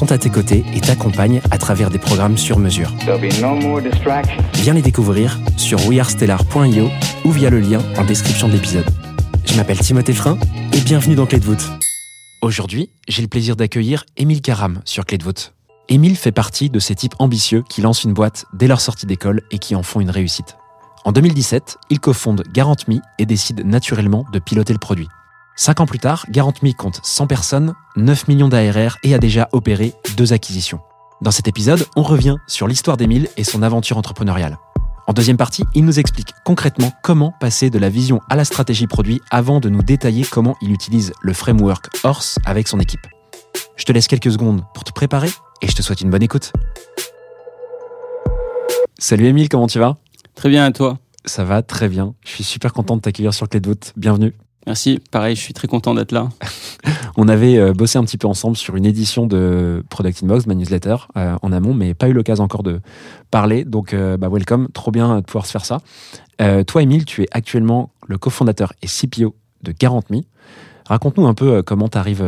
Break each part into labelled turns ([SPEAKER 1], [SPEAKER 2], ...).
[SPEAKER 1] sont à tes côtés et t'accompagnent à travers des programmes sur mesure.
[SPEAKER 2] No.
[SPEAKER 1] Viens les découvrir sur wearestellar.io ou via le lien en description de l'épisode. Je m'appelle Timothée Frein et bienvenue dans Clé de voûte. Aujourd'hui, j'ai le plaisir d'accueillir Émile Caram sur Clé de voûte. Émile fait partie de ces types ambitieux qui lancent une boîte dès leur sortie d'école et qui en font une réussite. En 2017, il cofonde GarantMe et décide naturellement de piloter le produit. Cinq ans plus tard, GarantMe compte 100 personnes, 9 millions d'ARR et a déjà opéré deux acquisitions. Dans cet épisode, on revient sur l'histoire d'Émile et son aventure entrepreneuriale. En deuxième partie, il nous explique concrètement comment passer de la vision à la stratégie produit avant de nous détailler comment il utilise le framework Horse avec son équipe. Je te laisse quelques secondes pour te préparer et je te souhaite une bonne écoute. Salut Émile, comment tu vas?
[SPEAKER 3] Très bien, et toi?
[SPEAKER 1] Ça va très bien. Je suis super content de t'accueillir sur Clé de voûte. Bienvenue.
[SPEAKER 3] Merci, pareil, je suis très content d'être là.
[SPEAKER 1] On avait euh, bossé un petit peu ensemble sur une édition de Product Inbox, ma newsletter, euh, en amont, mais pas eu l'occasion encore de parler. Donc, euh, bah, welcome. Trop bien de pouvoir se faire ça. Euh, toi, Émile, tu es actuellement le cofondateur et CPO de GarantMe. Raconte-nous un peu comment tu arrives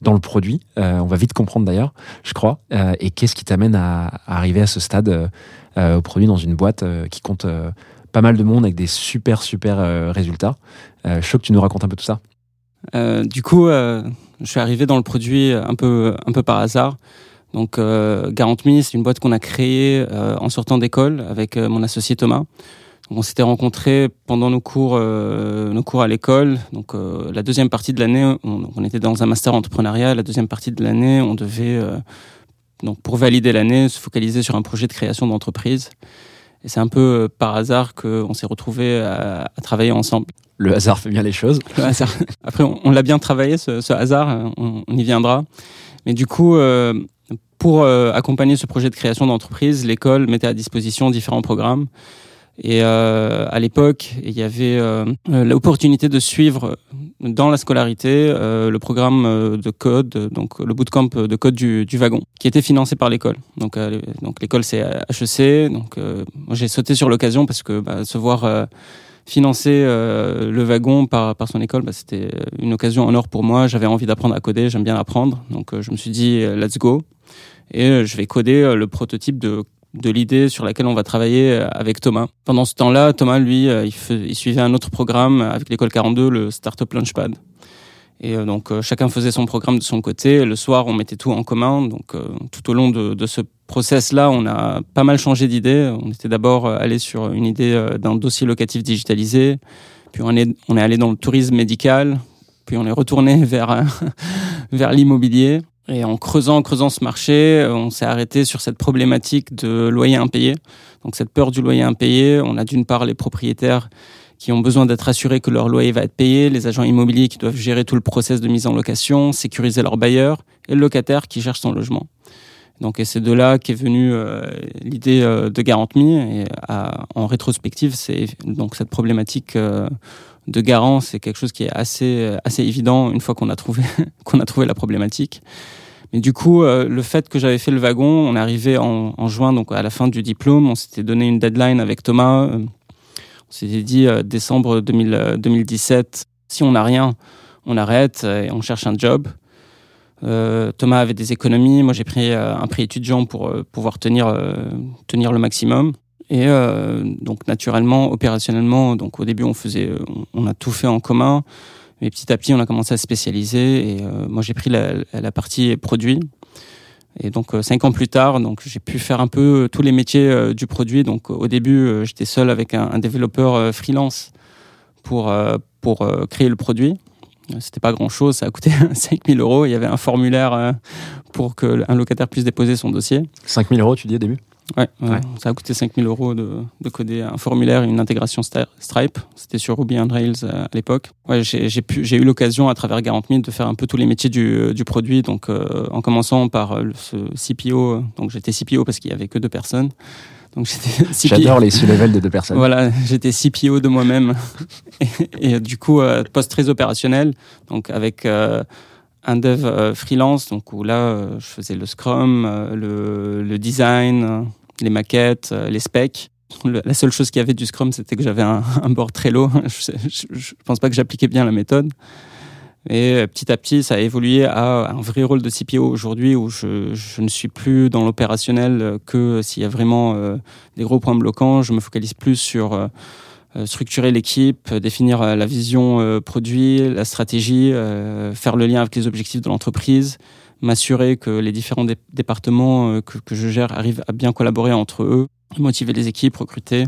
[SPEAKER 1] dans le produit. On va vite comprendre d'ailleurs, je crois. Et qu'est-ce qui t'amène à, à arriver à ce stade au produit dans une boîte qui compte pas mal de monde avec des super, super euh, résultats. Euh, tu nous racontes un peu tout ça?
[SPEAKER 3] Euh, du coup, euh, je suis arrivé dans le produit un peu, un peu par hasard. Donc, GarantMe, c'est une boîte qu'on a créée en sortant d'école avec mon associé Thomas. On s'était rencontrés pendant nos cours, nos cours à l'école. Donc, la deuxième partie de l'année, on, on était dans un master entrepreneurial. La deuxième partie de l'année, on devait, donc, pour valider l'année, se focaliser sur un projet de création d'entreprise. Et c'est un peu euh, par hasard qu'on s'est retrouvés à, à travailler ensemble.
[SPEAKER 1] Le hasard fait bien les choses.
[SPEAKER 3] Le hasard. Après, on, on l'a bien travaillé, ce, ce hasard, on, on y viendra. Mais du coup, euh, pour euh, accompagner ce projet de création d'entreprise, l'école mettait à disposition différents programmes. Et euh, à l'époque, il y avait euh, euh, l'opportunité de suivre dans la scolarité le programme de code, donc le bootcamp de code du, wagon, qui était financé par l'école. Donc, l'école c'est HEC. Donc j'ai sauté sur l'occasion parce que bah, se voir financer le wagon par, son école, bah, c'était une occasion en or pour moi. J'avais envie d'apprendre à coder, j'aime bien apprendre. Donc je me suis dit, let's go. Et je vais coder le prototype de, de l'idée sur laquelle on va travailler euh, avec Thomas. Pendant ce temps-là, Thomas, lui, euh, il, suivait un autre programme avec l'école 42, le Startup Launchpad. Et euh, donc chacun faisait son programme de son côté. Le soir, on mettait tout en commun. Donc tout au long de, ce process-là, on a pas mal changé d'idée. On était d'abord allé sur une idée d'un dossier locatif digitalisé. Puis on est, on est allé dans le tourisme médical. Puis on est retourné vers, vers l'immobilier. Et en creusant, en creusant ce marché, euh, on s'est arrêté sur cette problématique de loyer impayé. Donc cette peur du loyer impayé, on a d'une part les propriétaires qui ont besoin d'être assurés que leur loyer va être payé, les agents immobiliers qui doivent gérer tout le process de mise en location, sécuriser leurs bailleurs, et le locataire qui cherche son logement. Donc, et c'est de là qu'est venue euh, l'idée euh, de GarantMe. Et à- en rétrospective, c'est donc cette problématique de garant, c'est quelque chose qui est assez assez évident une fois qu'on a trouvé qu'on a trouvé la problématique. Mais du coup, euh, le fait que j'avais fait le wagon, on arrivé en, en juin, donc à la fin du diplôme, on s'était donné une deadline avec Thomas. euh, on s'était dit euh, décembre 2000, euh, 2017, si on n'a rien, on arrête et on cherche un job. Thomas avait des économies, moi j'ai pris un prêt étudiant pour pouvoir tenir, tenir le maximum. Et donc naturellement, opérationnellement, donc au début on faisait, on a tout fait en commun, mais petit à petit on a commencé à se spécialiser. Et euh, moi j'ai pris la, partie produit. Et donc euh, cinq ans plus tard, donc j'ai pu faire un peu tous les métiers euh, du produit. Donc au début, euh, j'étais seul avec un, un développeur euh, freelance pour, euh, euh, créer le produit. C'était pas grand chose, ça a coûté 5000 euros. Il y avait un formulaire euh, pour qu'un locataire puisse déposer son dossier.
[SPEAKER 1] 5000 euros, tu dis au début?
[SPEAKER 3] Ouais, ça a coûté 5000 euros de, de coder un formulaire et une intégration Stripe. C'était sur Ruby on Rails euh, à l'époque. Ouais, j'ai eu l'occasion à travers Garant.me de faire un peu tous les métiers du, du produit. Donc, euh, en commençant par le- ce CPO. Donc, j'étais CPO parce qu'il y avait que deux personnes. Donc.
[SPEAKER 1] J'adore les sous-levels de deux personnes.
[SPEAKER 3] Voilà, j'étais CPO de moi-même. et, et du coup, euh, poste très opérationnel, donc avec euh, un dev euh, freelance, donc où là, euh, je faisais le Scrum, euh, le, le design, euh, les maquettes, euh, les specs. La seule chose qu'il y avait du Scrum, c'était que j'avais un, un board Trello. je, je, je pense pas que j'appliquais bien la méthode. Et euh, petit à petit, ça a évolué à un vrai rôle de CPO aujourd'hui où je, ne suis plus dans l'opérationnel euh, que s'il y a vraiment euh, des gros points bloquants. Je me focalise plus sur euh, euh, structurer l'équipe, euh, définir euh, la vision euh, produit, la stratégie, euh, faire le lien avec les objectifs de l'entreprise, m'assurer que les différents dé- départements euh, que, je gère arrivent à bien collaborer entre eux, motiver les équipes, recruter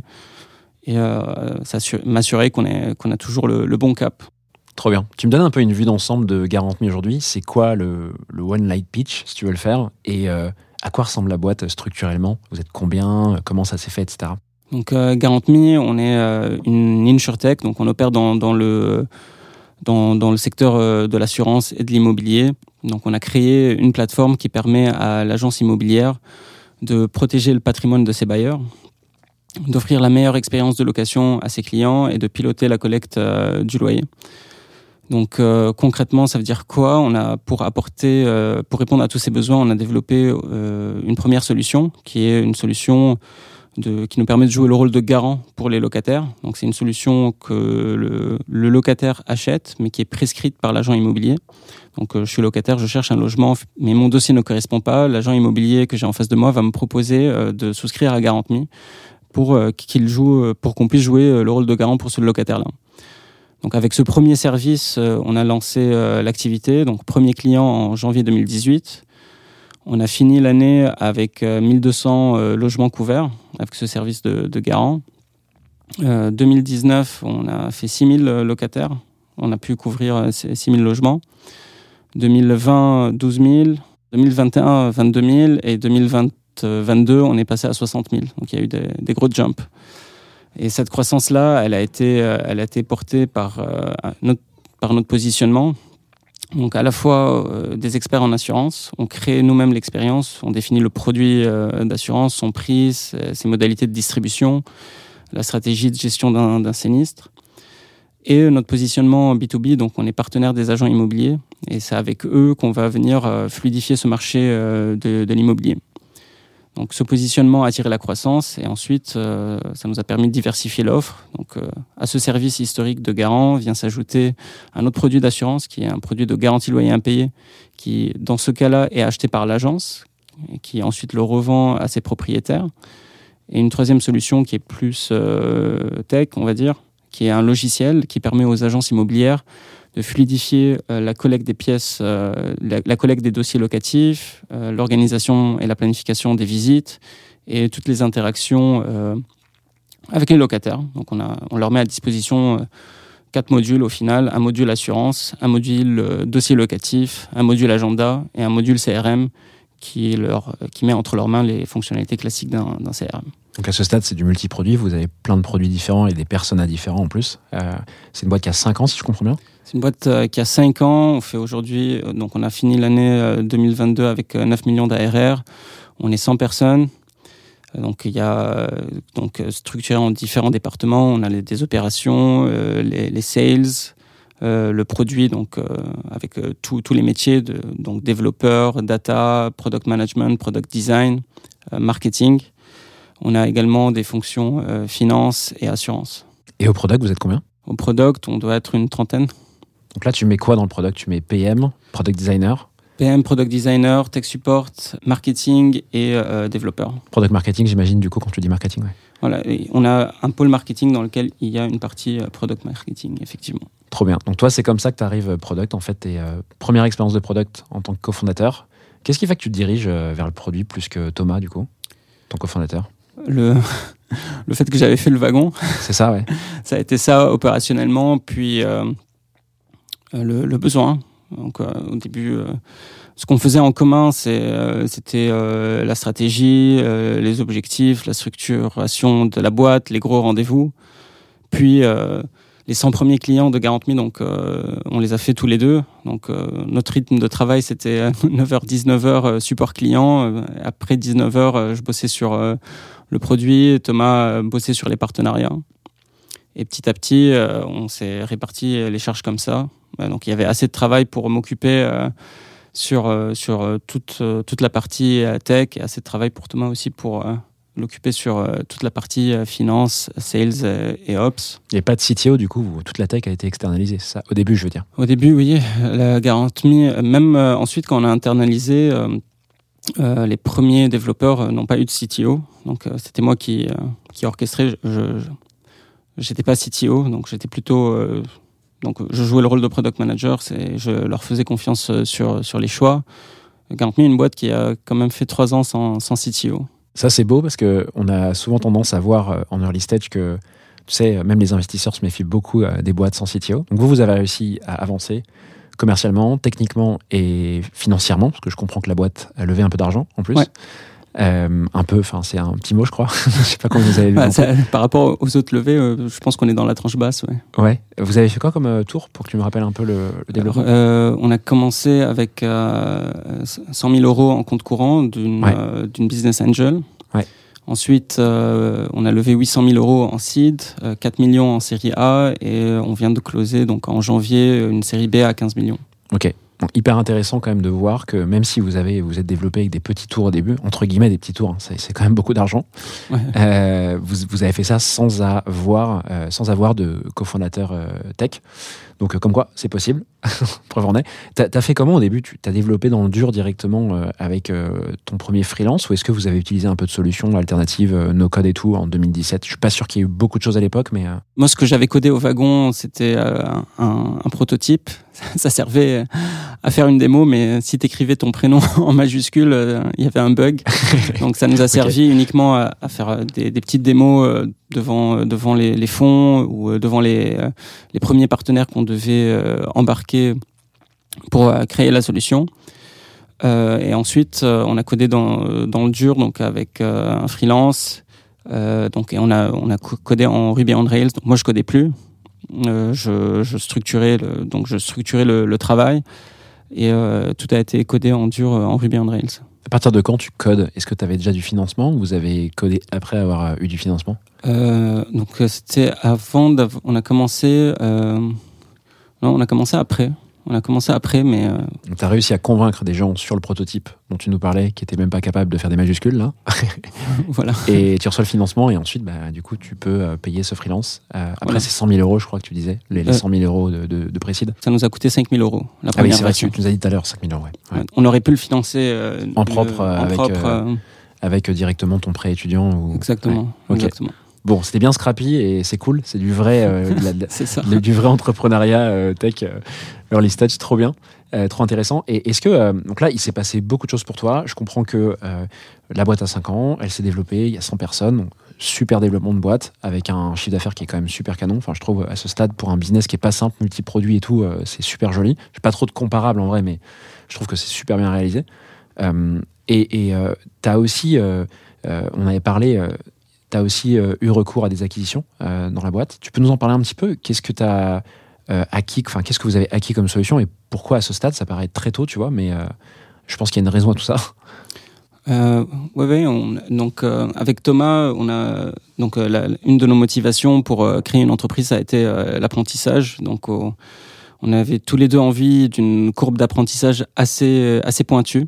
[SPEAKER 3] et euh, m'assurer qu'on a toujours le bon cap.
[SPEAKER 1] Trop bien. Tu me donnes un peu une vue d'ensemble de Garant.me aujourd'hui. C'est quoi le, One Light Pitch, si tu veux le faire Et euh, à quoi ressemble la boîte euh, structurellement? Vous êtes combien? Comment ça s'est fait, etc.
[SPEAKER 3] Donc euh, Garant.me, on est euh, une insurtech, donc on opère dans, le dans, le secteur de l'assurance et de l'immobilier. Donc on a créé une plateforme qui permet à l'agence immobilière de protéger le patrimoine de ses bailleurs, d'offrir la meilleure expérience de location à ses clients et de piloter la collecte du loyer. Donc euh, concrètement, ça veut dire quoi? On a pour apporter, euh, pour répondre à tous ces besoins, on a développé euh, une première solution qui est une solution de, qui nous permet de jouer le rôle de garant pour les locataires. Donc c'est une solution que le, le locataire achète, mais qui est prescrite par l'agent immobilier. Donc euh, je suis locataire, je cherche un logement, mais mon dossier ne correspond pas. L'agent immobilier que j'ai en face de moi va me proposer euh, de souscrire à Garant.me pour euh, qu'il joue, pour qu'on puisse jouer le rôle de garant pour ce locataire-là. Donc avec ce premier service, euh, on a lancé euh, l'activité. Donc premier client en janvier 2018. On a fini l'année avec euh, 1200 euh, logements couverts avec ce service de, garant. Euh, 2019, on a fait 6000 euh, locataires. On a pu couvrir euh, ces 6000 logements. 2020, 12 000. 2021, 22 000. Et 2022, on est passé à 60 000. Donc il y a eu des gros jumps. Et cette croissance-là, elle a été, euh, elle a été portée par, euh, notre, positionnement. Donc à la fois euh, des experts en assurance, on crée nous-mêmes l'expérience, on définit le produit d'assurance, son prix, ses, modalités de distribution, la stratégie de gestion d'un sinistre. Et notre positionnement B2B, donc on est partenaire des agents immobiliers, et c'est avec eux qu'on va venir fluidifier ce marché de l'immobilier. Donc ce positionnement a attiré la croissance et ensuite euh, ça nous a permis de diversifier l'offre. Donc euh, à ce service historique de garant vient s'ajouter un autre produit d'assurance qui est un produit de garantie loyer impayé qui dans ce cas-là est acheté par l'agence et qui ensuite le revend à ses propriétaires. Et une troisième solution qui est plus euh, tech, on va dire, qui est un logiciel qui permet aux agences immobilières de fluidifier euh, la collecte des pièces, euh, la, collecte des dossiers locatifs, euh, l'organisation et la planification des visites et toutes les interactions avec les locataires. Donc on, on leur met à disposition quatre modules au final, un module assurance, un module dossier locatif, un module agenda et un module CRM qui, leur, qui met entre leurs mains les fonctionnalités classiques d'un CRM.
[SPEAKER 1] Donc à ce stade, c'est du multi-produit. Vous avez plein de produits différents et des personas différents en plus. Euh, c'est une boîte qui a 5 ans, si je comprends bien.
[SPEAKER 3] C'est une boîte euh, qui a 5 ans. On fait aujourd'hui, euh, donc on a fini l'année euh, 2022 avec euh, 9 millions d'ARR. On est 100 personnes. Donc il y a donc structuré en différents départements. On a des opérations, les, les sales, le produit, donc avec tous les métiers, donc développeur, data, product management, product design, marketing. On a également des fonctions euh, finance et assurance.
[SPEAKER 1] Et au product, vous êtes combien?
[SPEAKER 3] Au product, on doit être une trentaine.
[SPEAKER 1] Donc là, tu mets quoi dans le product? Tu mets PM, product designer,
[SPEAKER 3] PM, product designer, tech support, marketing et euh, développeur.
[SPEAKER 1] product marketing, j'imagine, du coup, quand tu dis marketing. ouais.
[SPEAKER 3] Voilà, et on a un pôle marketing dans lequel il y a une partie euh, product marketing, effectivement.
[SPEAKER 1] Trop bien. Donc toi, c'est comme ça que tu arrives product. En fait, tes euh, première expérience de product en tant que cofondateur. Qu'est-ce qui fait que tu te diriges euh, vers le produit plus que Thomas, du coup, ton cofondateur?
[SPEAKER 3] Le, le fait que j'avais fait le wagon.
[SPEAKER 1] C'est ça, ouais.
[SPEAKER 3] Ça a été ça opérationnellement, puis euh, le, le besoin. Donc euh, au début, euh, ce qu'on faisait en commun, c'était la stratégie, les objectifs, la structuration de la boîte, les gros rendez-vous. Puis les 100 premiers clients de 40 000, donc euh, on les a fait tous les deux. Donc euh, notre rythme de travail, c'était 9h, 19h euh, support client. Après 19h, euh, je bossais sur euh, le produit. Thomas euh, bossait sur les partenariats. Et petit à petit, euh, on s'est réparti les charges comme ça. Donc il y avait assez de travail pour m'occuper euh, sur, euh, sur toute, toute la partie tech et assez de travail pour Thomas aussi pour l'occuper sur toute la partie finance, sales et ops.
[SPEAKER 1] A pas de CTO, du coup, vous- toute la tech a été externalisée, c'est ça Au début, je veux dire.
[SPEAKER 3] Au début, oui, la garantie, même ensuite quand on a internalisé, euh, les premiers développeurs euh, n'ont pas eu de CTO. Donc euh, c'était moi qui, orchestrais. Je, j'étais pas CTO, donc j'étais plutôt. donc je jouais le rôle de product manager, c'est, je leur faisais confiance sur, sur les choix. 40 000, une boîte qui a quand même fait trois ans sans, sans CTO.
[SPEAKER 1] Ça, c'est beau parce que on a souvent tendance à voir en early stage que, tu sais, même les investisseurs se méfient beaucoup des boîtes sans CTO. Donc vous, vous avez réussi à avancer commercialement, techniquement et financièrement, parce que je comprends que la boîte a levé un peu d'argent en plus.
[SPEAKER 3] Ouais.
[SPEAKER 1] Euh, un peu, enfin c'est un petit mot je crois. je sais pas comment vous avez vu.
[SPEAKER 3] Bah, ça- par rapport aux autres levées, euh, je pense qu'on est dans la tranche basse. Ouais.
[SPEAKER 1] Ouais. Vous avez fait quoi comme euh, tour pour que tu me rappelles un peu le, le développement?
[SPEAKER 3] On a commencé avec euh, 100 000 euros en compte courant d'une
[SPEAKER 1] Ouais.
[SPEAKER 3] business angel.
[SPEAKER 1] Ouais.
[SPEAKER 3] Ensuite, euh, on a levé 800 000 euros en seed, euh, 4 millions en série A et euh, on vient de closer donc en janvier une série B à 15 millions.
[SPEAKER 1] Ok. Bon, hyper intéressant quand même de voir que même si vous avez vous êtes développé avec des petits tours au début, entre guillemets des petits tours, hein, c'est quand même beaucoup d'argent.
[SPEAKER 3] Ouais.
[SPEAKER 1] Euh, vous, vous avez fait ça sans avoir euh, sans avoir de cofondateur euh, tech. Donc euh, comme quoi c'est possible. Preuve en est. T'as as fait comment au début? Tu t'as développé dans le dur directement euh, avec euh, ton premier freelance ou est-ce que vous avez utilisé un peu de solutions alternatives, no code et tout en 2017 Je suis pas sûr qu'il y ait eu beaucoup de choses à l'époque, mais
[SPEAKER 3] Moi, ce que j'avais codé au wagon, c'était un, un prototype. Ça servait à faire une démo, mais si tu écrivais ton prénom en majuscule, il y avait un bug. Donc ça nous a servi uniquement à, à faire des, des petites démos devant, euh, devant les, fonds ou euh, devant les, euh, les premiers partenaires qu'on devait embarquer pour créer la solution. Et ensuite, on a codé dans, dans le dur, donc avec un freelance. Donc, et on a, on a co- codé en Ruby on Rails. Moi, je codais plus. Je, je structurais le, donc je structurais le, travail et tout a été codé en dur en Ruby on Rails.
[SPEAKER 1] À partir de quand tu codes? Est-ce que tu avais déjà du financement ou vous avez codé après avoir euh, eu du financement?
[SPEAKER 3] Euh, donc euh, c'était avant, on a commencé, non, on a commencé après. On a commencé après, mais euh,
[SPEAKER 1] Tu as réussi à convaincre des gens sur le prototype dont tu nous parlais, qui étaient même pas capables de faire des majuscules, là.
[SPEAKER 3] voilà.
[SPEAKER 1] Et tu reçois le financement, et ensuite, bah, du coup, tu peux euh, payer ce freelance. Euh, après,
[SPEAKER 3] Voilà.
[SPEAKER 1] c'est 100 000 euros, je crois que tu disais, les, les
[SPEAKER 3] Euh.
[SPEAKER 1] 100 000 euros de, de, de précide.
[SPEAKER 3] Ça nous a coûté 5000 euros la
[SPEAKER 1] Ah oui,
[SPEAKER 3] première
[SPEAKER 1] c'est vrai tu tu nous as dit tout à l'heure, 5 000 euros, ouais. Ouais.
[SPEAKER 3] On aurait pu le financer euh,
[SPEAKER 1] En propre, euh,
[SPEAKER 3] en
[SPEAKER 1] avec,
[SPEAKER 3] propre,
[SPEAKER 1] euh,
[SPEAKER 3] euh,
[SPEAKER 1] Avec euh, directement ton prêt étudiant. Ou...
[SPEAKER 3] exactement.
[SPEAKER 1] Ouais.
[SPEAKER 3] Exactement.
[SPEAKER 1] Bon, c'était bien scrappy, et c'est cool, c'est du vrai, euh, la- la- du vrai entrepreneuriat euh, tech euh, early stage, trop bien, euh, trop intéressant. Et est-ce que euh, donc là, il s'est passé beaucoup de choses pour toi. Je comprends que la boîte a 5 ans, elle s'est développée, il y a 100 personnes, donc super développement de boîte avec un chiffre d'affaires qui est quand même super canon. Enfin, je trouve à ce stade pour un business qui est pas simple, multi-produit et tout, c'est super joli. J'ai pas trop de comparables en vrai, mais je trouve que c'est super bien réalisé. Et tu as aussi, on avait parlé. Euh, tu as aussi euh, eu recours à des acquisitions euh, dans la boîte. Tu peux nous en parler un petit peu? Qu'est-ce que tu as acquis Enfin, qu'est-ce que vous avez acquis comme solution et pourquoi à ce stade Ça paraît très tôt, tu vois, mais euh, je pense qu'il y a une raison à tout ça.
[SPEAKER 3] Euh, on- donc euh, avec Thomas, on a donc euh, une de nos motivations pour euh, créer une entreprise, ça a été euh, l'apprentissage. Donc euh, on avait tous les deux envie d'une courbe d'apprentissage assez assez pointue.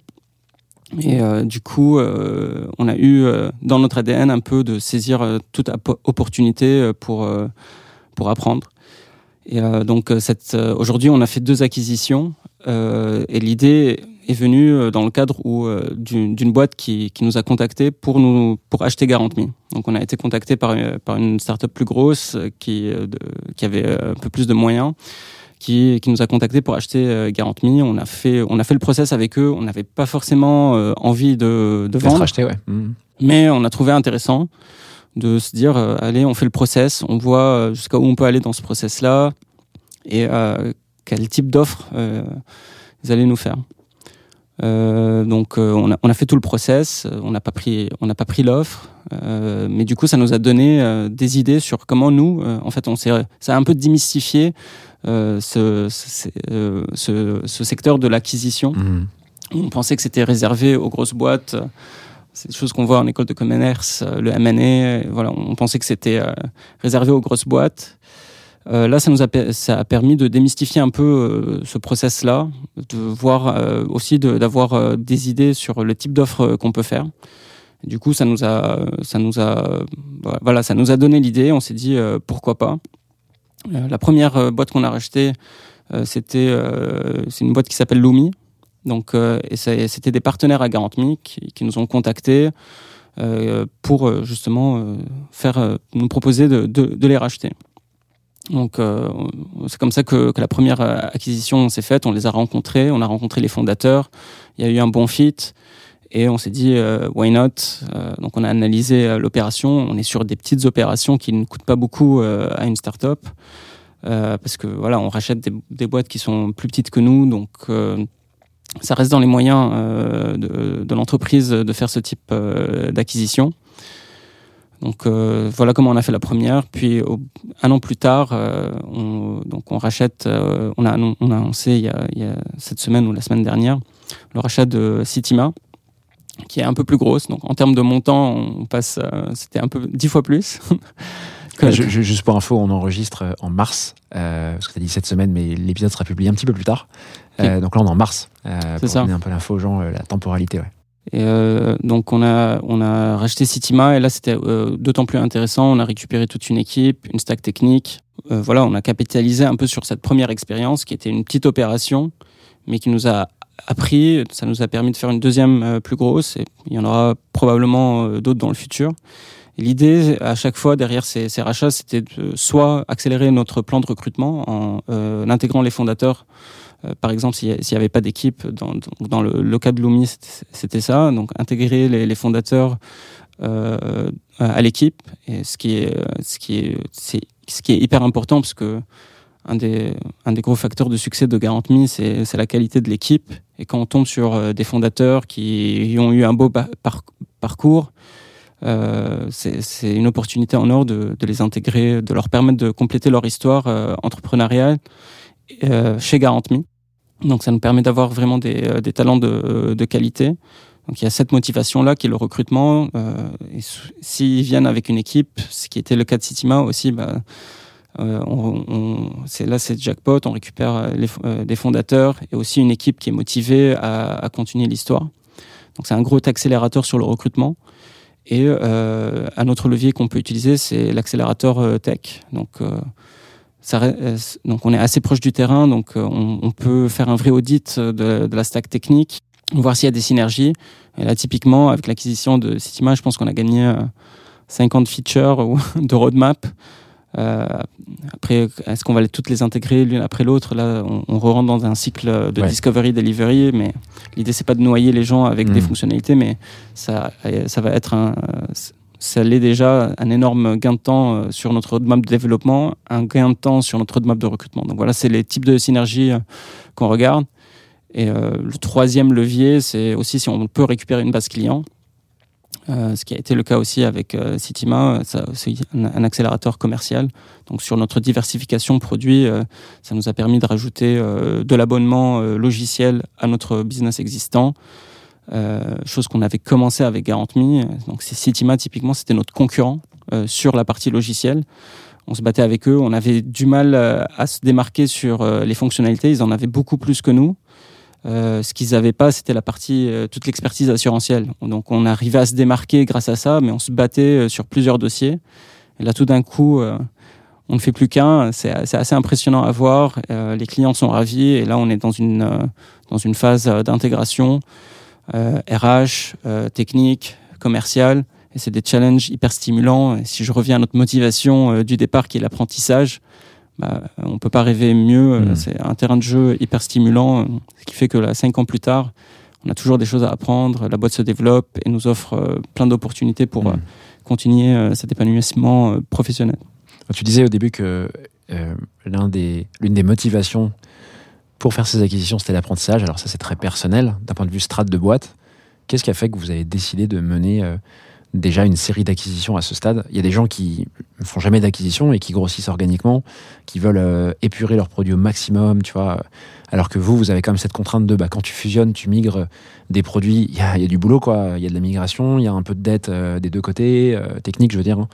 [SPEAKER 3] Et euh, du coup, euh, on a eu euh, dans notre ADN un peu de saisir euh, toute opportunité euh, pour euh, pour apprendre. Et donc cette aujourd'hui, on a fait deux acquisitions et l'idée est venue dans le cadre où d'une boîte qui, qui nous a contactés pour nous pour acheter Garantme. Donc on a été contacté par par une startup plus grosse qui de, qui avait un peu plus de moyens qui, qui nous a contacté pour acheter euh, Garantme. On a fait on a fait le process avec eux. On n'avait pas forcément euh, envie de, de vendre,
[SPEAKER 1] acheté, ouais. Mhm.
[SPEAKER 3] mais on a trouvé intéressant. de se dire, euh, allez, on fait le process, on voit euh, jusqu'à où on peut aller dans ce process-là et euh, quel type d'offre euh, ils allaient nous faire. Euh, donc euh, on, a, on a fait tout le process, euh, on n'a pas pris, on n'a pas pris l'offre, euh, mais du coup ça nous a donné euh, des idées sur comment nous, euh, en fait, on s'est, ça a un peu démystifié euh, ce, ce, euh, ce, ce secteur de l'acquisition.
[SPEAKER 1] Mhm.
[SPEAKER 3] On pensait que c'était réservé aux grosses boîtes. C'est des choses qu'on voit en école de commerce, euh, le M&A. Voilà, on pensait que c'était euh, réservé aux grosses boîtes. Euh, là, ça nous a, per- ça a permis de démystifier un peu euh, ce process-là, de voir euh, aussi d'avoir euh, des idées sur le type d'offre euh, qu'on peut faire. Et du coup, ça nous a, ça nous a, euh, voilà, ça nous a donné l'idée. On s'est dit euh, pourquoi pas. Euh, la première euh, boîte qu'on a rachetée, euh, c'était, c'est une boîte qui s'appelle Lumi. Donc, et c'était des partenaires à Garantme qui, nous ont contactés pour justement faire, nous proposer de, les racheter. Donc, c'est comme ça que, que la première acquisition s'est faite. On les a rencontrés, on a rencontré les fondateurs. Il y a eu un bon fit et on s'est dit euh, why not? Euh, donc, on a analysé euh, l'opération. On est sur des petites opérations qui ne coûtent pas beaucoup euh, à une start-up parce que voilà, on rachète des, boîtes qui sont plus petites que nous, donc ça reste dans les moyens de, l'entreprise de faire ce type d'acquisition. Donc voilà comment on a fait la première. Puis un an plus tard, on, donc on rachète, on, a, on a annoncé il y a cette semaine ou la semaine dernière le rachat de Citima, qui est un peu plus grosse. Donc en termes de montant, on passe, euh, c'était un peu dix fois plus. que-
[SPEAKER 1] Je- je- juste pour info, on enregistre euh, en mars, euh, parce que tu as dit cette semaine, mais l'épisode sera publié un petit peu plus tard. Euh, donc là, on est en mars, euh, pour
[SPEAKER 3] ça.
[SPEAKER 1] donner un peu l'info aux gens, euh, la temporalité. Ouais.
[SPEAKER 3] Et euh, donc on a on a racheté Citima et là c'était euh, d'autant plus intéressant. On a récupéré toute une équipe, une stack technique. Euh, voilà, on a capitalisé un peu sur cette première expérience qui était une petite opération, mais qui nous a appris. Ça nous a permis de faire une deuxième euh, plus grosse et il y en aura probablement euh, d'autres dans le futur. L'idée à chaque fois derrière ces, rachats, c'était de soit accélérer notre plan de recrutement en euh, intégrant les fondateurs par exemple, s'il n'y avait pas d'équipe, dans, le, le cas de Lumi, c'était- ça. Donc, intégrer les, fondateurs à l'équipe, ce ce qui est hyper important parce que un des, un des gros facteurs de succès de GarantMe, c'est, c'est la qualité de l'équipe. Et quand on tombe sur euh, des fondateurs qui ont eu un beau parcours, euh, c'est, c'est une opportunité en or de, de les intégrer, de leur permettre de compléter leur histoire euh, entrepreneuriale euh, chez GarantMe. Donc ça nous permet d'avoir vraiment des, euh, des talents de, de qualité. Donc il y a cette motivation-là qui est le recrutement. Euh, et s'ils viennent avec une équipe, ce qui était le cas de Citima aussi, bah, euh, on, on- c'est là c'est jackpot. On récupère euh, les, euh, des fondateurs et aussi une équipe qui est motivée à, à continuer l'histoire. Donc c'est un gros accélérateur sur le recrutement. Et euh, un autre levier qu'on peut utiliser, c'est l'accélérateur euh, tech. Donc euh, ça, euh, donc on est assez proche du terrain, donc euh, on, peut faire un vrai audit de, la stack technique, voir s'il y a des synergies. Et là, typiquement, avec l'acquisition de Citima, je pense qu'on a gagné euh, 50 features ou- de roadmap. Euh, après, est-ce qu'on va les- toutes les intégrer l'une après l'autre? Là, on, on re-rentre dans un cycle de
[SPEAKER 1] Ouais.
[SPEAKER 3] discovery delivery, mais l'idée c'est pas de noyer les gens avec des
[SPEAKER 1] Mhm.
[SPEAKER 3] fonctionnalités, mais ça, euh, ça va être un, euh, ça l'est déjà un énorme gain de temps sur notre roadmap de développement, un gain de temps sur notre roadmap de recrutement. Donc voilà, c'est les types de synergies qu'on regarde. Et euh, le troisième levier, c'est aussi si on peut récupérer une base client. Euh, ce qui a été le cas aussi avec euh, Citima, c'est un, un accélérateur commercial. Donc sur notre diversification produit, euh, ça nous a permis de rajouter euh, de l'abonnement euh, logiciel à notre business existant. Euh, chose qu'on avait commencé avec GarantMe. Donc Citima typiquement, c'était notre concurrent euh, sur la partie logicielle. On se battait avec eux, on avait du mal euh, à se démarquer sur euh, les fonctionnalités, ils en avaient beaucoup plus que nous. Euh, ce qu'ils n'avaient pas, c'était la partie, euh, toute l'expertise assurantielle. Donc on arrivait à se démarquer grâce à ça, mais on se battait euh, sur plusieurs dossiers. Et là, tout d'un coup, euh, on ne fait plus qu'un. C'est assez impressionnant à voir. Euh, les clients sont ravis. Et là, on est dans une, dans une phase d'intégration RH, technique, commerciale. Et c'est des challenges hyper stimulants. Et si je reviens à notre motivation du départ, qui est l'apprentissage, bah, on peut pas rêver mieux. Euh,
[SPEAKER 1] Mhm.
[SPEAKER 3] C'est un terrain de jeu hyper stimulant, ce qui fait que là, cinq ans plus tard, On a toujours des choses à apprendre. La boîte se développe et nous offre euh, plein d'opportunités pour
[SPEAKER 1] Mm.
[SPEAKER 3] euh, continuer euh, cet épanouissement euh, professionnel.
[SPEAKER 1] Tu disais au début que euh, l'un des, l'une des motivations pour faire ces acquisitions, c'était l'apprentissage. Alors ça, c'est très personnel d'un point de vue strat de boîte. Qu'est-ce qui a fait que vous avez décidé de mener déjà une série d'acquisitions à ce stade Il y a des gens qui ne font jamais d'acquisition et qui grossissent organiquement, qui veulent euh, épurer leurs produits au maximum, tu vois. Alors que vous, vous avez quand même cette contrainte de bah, quand tu fusionnes, tu migres des produits, il y a, du boulot, quoi. Il y a de la migration, il y a un peu de dette euh, des deux côtés, euh, technique, je veux dire. hein.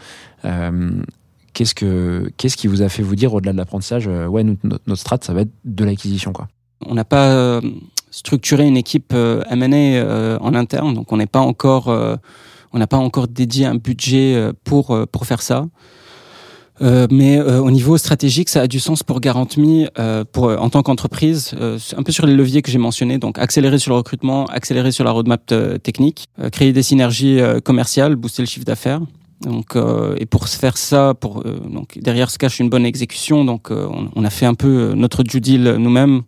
[SPEAKER 1] Euh, Qu'est-ce, que, qu'est-ce qui vous a fait vous dire au-delà de l'apprentissage, ouais, nous, notre, strat, ça va être de l'acquisition, quoi.
[SPEAKER 3] On n'a pas structuré une équipe M&A en interne, donc on n'est pas encore, on n'a pas encore dédié un budget euh, pour euh, pour faire ça. Euh, mais euh, au niveau stratégique, ça a du sens pour GarantMe, euh, pour en tant qu'entreprise, euh, un peu sur les leviers que j'ai mentionnés, donc accélérer sur le recrutement, accélérer sur la roadmap euh, technique, euh, créer des synergies euh, commerciales, booster le chiffre d'affaires. Donc, euh, et pour faire ça, pour euh, donc derrière se cache une bonne exécution. Donc, euh, on, on a fait un peu euh, notre due deal nous-mêmes.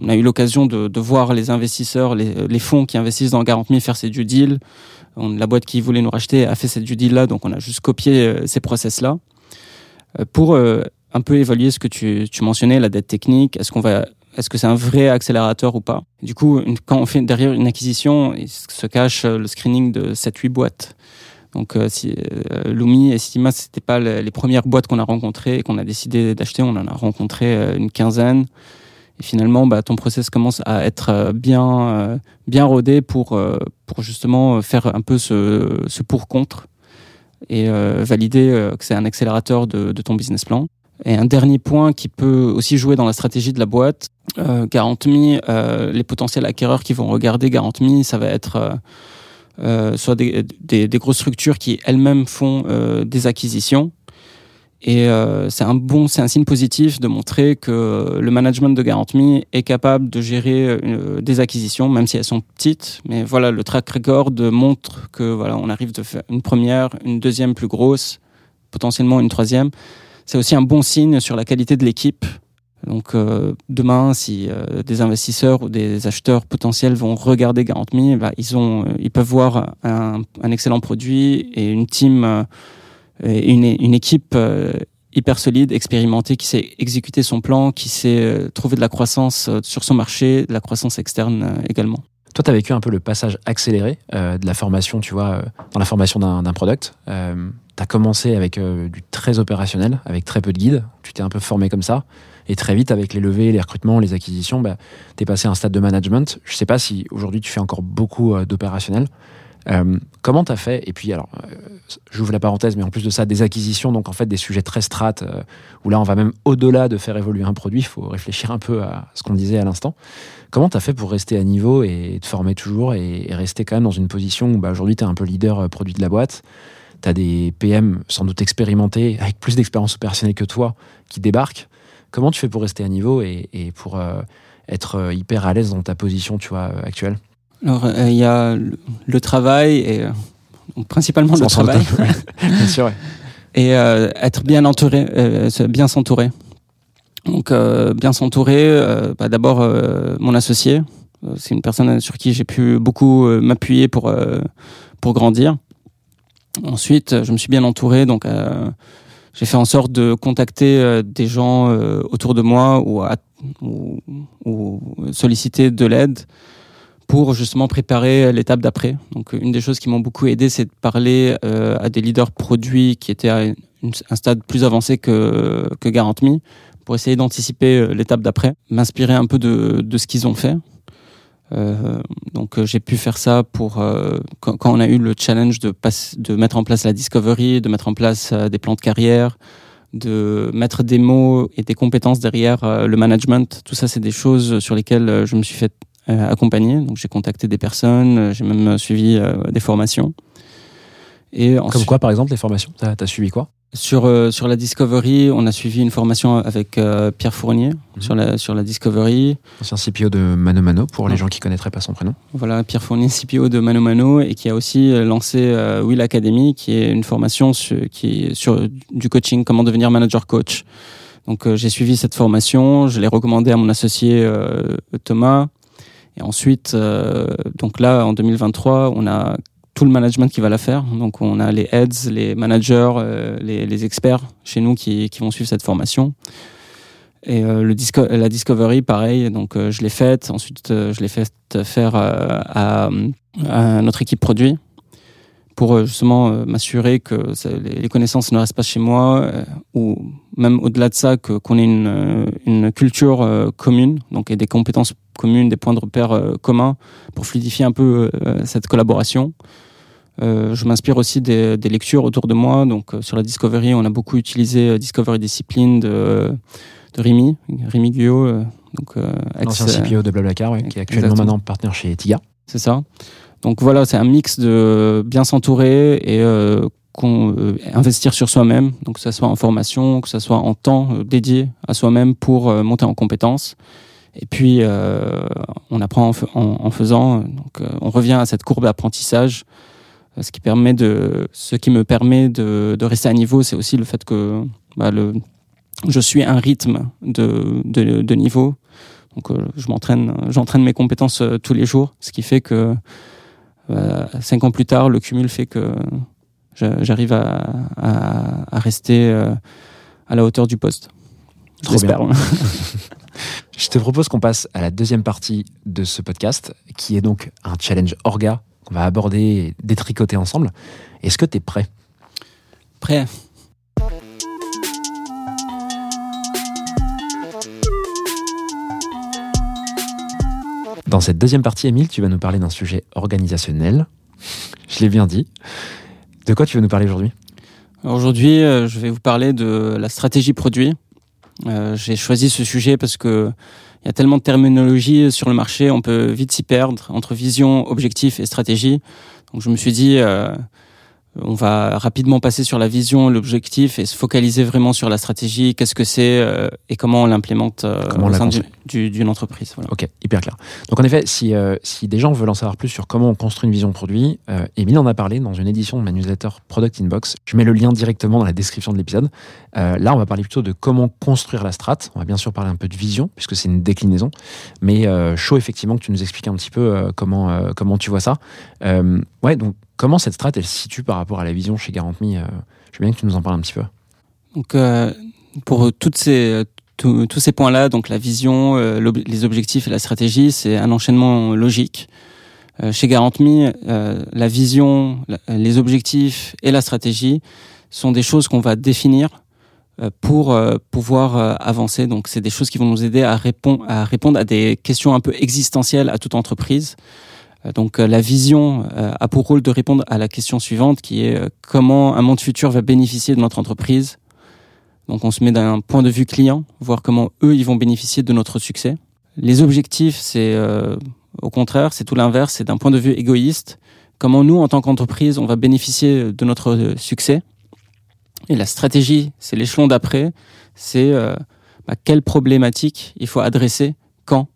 [SPEAKER 3] On a eu l'occasion de, de voir les investisseurs, les, les fonds qui investissent dans GarantMe faire ces due deals. La boîte qui voulait nous racheter a fait cette due deal là, donc on a juste copié euh, ces process là euh, pour euh, un peu évaluer ce que tu, mentionnais, la dette technique. Est-ce qu'on va est-ce que c'est un vrai accélérateur ou pas? Du coup, quand on fait derrière une acquisition, il se cache le screening de 7-8 boîtes. Donc, si, Lumi et Stima, c'était pas le- les premières boîtes qu'on a rencontrées et qu'on a décidé d'acheter. On en a rencontré une quinzaine. Et finalement, bah, ton process commence à être euh, bien, euh, bien rodé pour, euh, pour justement faire un peu ce, pour-contre et valider que c'est un accélérateur de, ton business plan. Et un dernier point qui peut aussi jouer dans la stratégie de la boîte, euh, GarantMe, les potentiels acquéreurs qui vont regarder GarantMe, ça va être soit des, grosses structures qui elles-mêmes font des acquisitions. Et euh, c'est un bon, c'est un signe positif de montrer que le management de GarantMe est capable de gérer euh, des acquisitions, même si elles sont petites. Mais voilà, le track record montre que voilà, on arrive de faire une première, une deuxième plus grosse, potentiellement une troisième. C'est aussi un bon signe sur la qualité de l'équipe. Donc euh, demain, si euh, des investisseurs ou des acheteurs potentiels vont regarder GarantMe, bah, ils ont, euh, ils peuvent voir un, un excellent produit et une team, une, une équipe euh, hyper solide, expérimentée, qui sait exécuter son plan, qui sait euh, trouver de la croissance euh, sur son marché, de la croissance externe euh, également.
[SPEAKER 1] Toi, tu as vécu un peu le passage accéléré euh, de la formation, tu vois, euh, dans la formation d'un product. Euh, tu as commencé avec euh, du très opérationnel, avec très peu de guides. Tu t'es un peu formé comme ça. Et très vite, avec les levées, les recrutements, les acquisitions, bah, tu es passé à un stade de management. Je sais pas si aujourd'hui tu fais encore beaucoup euh, d'opérationnel. Euh, comment tu as fait Et puis, alors, euh, j'ouvre la parenthèse, mais en plus de ça, des acquisitions, donc en fait des sujets très strates, euh, où là, on va même au-delà de faire évoluer un produit. Il faut réfléchir un peu à ce qu'on disait à l'instant. Comment tu as fait pour rester à niveau et te former toujours et, rester quand même dans une position où bah, aujourd'hui tu es un peu leader euh, produit de la boîte? Tu as des PM sans doute expérimentés, avec plus d'expérience opérationnelle que toi, qui débarquent. Comment tu fais pour rester à niveau et, et pour euh, être hyper à l'aise dans ta position tu vois, actuelle?
[SPEAKER 3] Alors, euh, il y a le, le travail et euh, principalement le travail.
[SPEAKER 1] doute. Bien sûr, ouais.
[SPEAKER 3] et euh, être bien entouré, euh, bien s'entourer. Donc euh, bien s'entourer, euh, bah, d'abord euh, mon associé, c'est une personne sur qui j'ai pu beaucoup m'appuyer pour euh, pour grandir. Ensuite, je me suis bien entouré, donc euh, j'ai fait en sorte de contacter des gens autour de moi ou, à- ou, ou solliciter de l'aide pour justement préparer l'étape d'après. Donc une des choses qui m'ont beaucoup aidé, c'est de parler euh, à des leaders produits qui étaient à un stade plus avancé que, que GarantMe pour essayer d'anticiper euh, l'étape d'après, m'inspirer un peu de, de ce qu'ils ont fait. Euh, donc j'ai pu faire ça pour quand, on a eu le challenge de, de mettre en place la discovery, de mettre en place des plans de carrière, de mettre des mots et des compétences derrière le management. Tout ça, c'est des choses sur lesquelles je me suis fait accompagner. Donc j'ai contacté des personnes, euh, j'ai même euh, suivi euh, des formations. Et
[SPEAKER 1] Comme
[SPEAKER 3] ensuite-
[SPEAKER 1] quoi, par exemple, les formations Tu as, suivi quoi?
[SPEAKER 3] Sur, euh, sur la Discovery, on a suivi une formation avec euh, Pierre Fournier sur, la, sur la Discovery.
[SPEAKER 1] Ancien CPO de Mano Mano, pour les gens qui connaîtraient pas son prénom.
[SPEAKER 3] Voilà, Pierre Fournier, CPO de Mano Mano, et qui a aussi euh, lancé euh, Will Academy, qui est une formation sur, qui est sur du coaching, comment devenir manager coach. Donc euh, j'ai suivi cette formation, je l'ai recommandée à mon associé euh, Thomas, Et ensuite, euh, donc là, en 2023, on a tout le management qui va la faire. Donc on a les heads, les managers, euh, les, les experts chez nous qui, qui vont suivre cette formation. Et euh, le disco la discovery, pareil. Donc euh, je l'ai faite. Ensuite, euh, je l'ai fait faire euh, à, à notre équipe produit pour justement m'assurer que les connaissances ne restent pas chez moi ou même au-delà de ça qu'on ait une, une culture commune donc et des compétences communes des points de repère euh, communs pour fluidifier un peu euh, cette collaboration Euh, je m'inspire aussi des, des lectures autour de moi donc sur la discovery on a beaucoup utilisé discovery discipline de, de Rémi Rémi Guyot donc
[SPEAKER 1] L'ancien CPO de Blablacar, ouais, qui est actuellement
[SPEAKER 3] Exactement.
[SPEAKER 1] maintenant partenaire chez Tiga.
[SPEAKER 3] c'est ça. Donc voilà, c'est un mix de bien s'entourer et qu'on, investir sur soi-même, donc que ce soit en formation, que ce soit en temps dédié à soi-même pour monter en compétences. Et puis euh, on apprend en, fa- en- en faisant, donc euh, on revient à cette courbe d'apprentissage. Euh, Ce qui permet de, ce qui me permet de, de rester à niveau, c'est aussi le fait que bah, le, je suis un rythme de, de, de niveau. Donc euh, je m'entraîne, j'entraîne mes compétences tous les jours, ce qui fait que cinq ans plus tard, le cumul fait que j'arrive à, à, à rester à la hauteur du poste. J'espère.
[SPEAKER 1] Je te propose qu'on passe à la deuxième partie de ce podcast, qui est donc un challenge orga qu'on va aborder et détricoter ensemble. Est-ce que tu es prêt?
[SPEAKER 3] Prêt
[SPEAKER 1] Dans cette deuxième partie, Émile, tu vas nous parler d'un sujet organisationnel. Je l'ai bien dit. De quoi tu veux nous parler aujourd'hui?
[SPEAKER 3] Aujourd'hui, euh, je vais vous parler de la stratégie produit. Euh, J'ai choisi ce sujet parce que il y a tellement de terminologie sur le marché, on peut vite s'y perdre entre vision, objectif et stratégie. Donc je me suis dit, euh, on va rapidement passer sur la vision, l'objectif et se focaliser vraiment sur la stratégie, qu'est-ce que c'est euh, et comment on l'implémente euh, au sein du-
[SPEAKER 1] construit.
[SPEAKER 3] du- d'une entreprise. Voilà.
[SPEAKER 1] Ok, hyper clair. Donc en effet, si, euh, si des gens veulent en savoir plus sur comment on construit une vision produit, Émile en a parlé dans une édition de ma newsletter Product Inbox. Je mets le lien directement dans la description de l'épisode. Là, on va parler plutôt de comment construire la strat. On va bien sûr parler un peu de vision, puisque c'est une déclinaison. Mais chaud, effectivement, que tu nous expliques un petit peu comment, comment tu vois ça. Ouais, donc comment cette strat, elle se situe par rapport à la vision chez Garant Me euh, Je veux bien que tu nous en parles un petit peu.
[SPEAKER 3] Donc euh, pour ces tous ces points-là, donc la vision, euh, les objectifs et la stratégie, c'est un enchaînement logique. Chez GarantMe, euh, la vision, les objectifs et la stratégie sont des choses qu'on va définir pour pouvoir avancer. Donc, c'est des choses qui vont nous aider à répondre à des questions un peu existentielles à toute entreprise. Euh, Donc, euh, la vision euh, a pour rôle de répondre à la question suivante, qui est comment un monde futur va bénéficier de notre entreprise. Donc, on se met d'un point de vue client, voir comment eux ils vont bénéficier de notre succès. Les objectifs, c'est au contraire, c'est tout l'inverse, c'est d'un point de vue égoïste. Comment nous, en tant qu'entreprise, on va bénéficier de notre succès. Et la stratégie, c'est l'échelon d'après, c'est euh, bah, quelles problématiques il faut adresser, quand,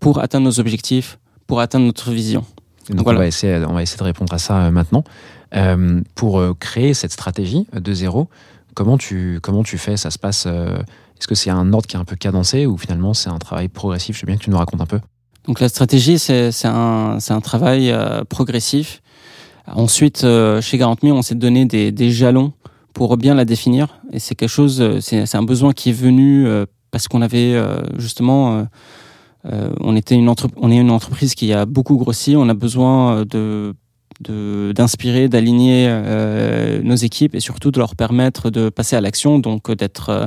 [SPEAKER 3] pour atteindre nos objectifs, pour atteindre notre vision.
[SPEAKER 1] Donc
[SPEAKER 3] Voilà.
[SPEAKER 1] on, va essayer, on va essayer de répondre à ça euh, maintenant. Euh, pour euh, créer cette stratégie de zéro, comment tu, comment tu fais? Ça se passe euh, Est-ce que c'est un ordre qui est un peu cadencé ou finalement c'est un travail progressif? Je veux bien que tu nous racontes un peu.
[SPEAKER 3] Donc la stratégie, c'est un, un travail euh, progressif. Ensuite, chez GarantMe, on s'est donné des, des jalons pour bien la définir. Et c'est quelque chose, c'est un besoin qui est venu parce qu'on avait justement, on était une on est une entreprise qui a beaucoup grossi. On a besoin euh, de d'inspirer, d'aligner euh, nos équipes et surtout de leur permettre de passer à l'action, donc euh, d'être euh,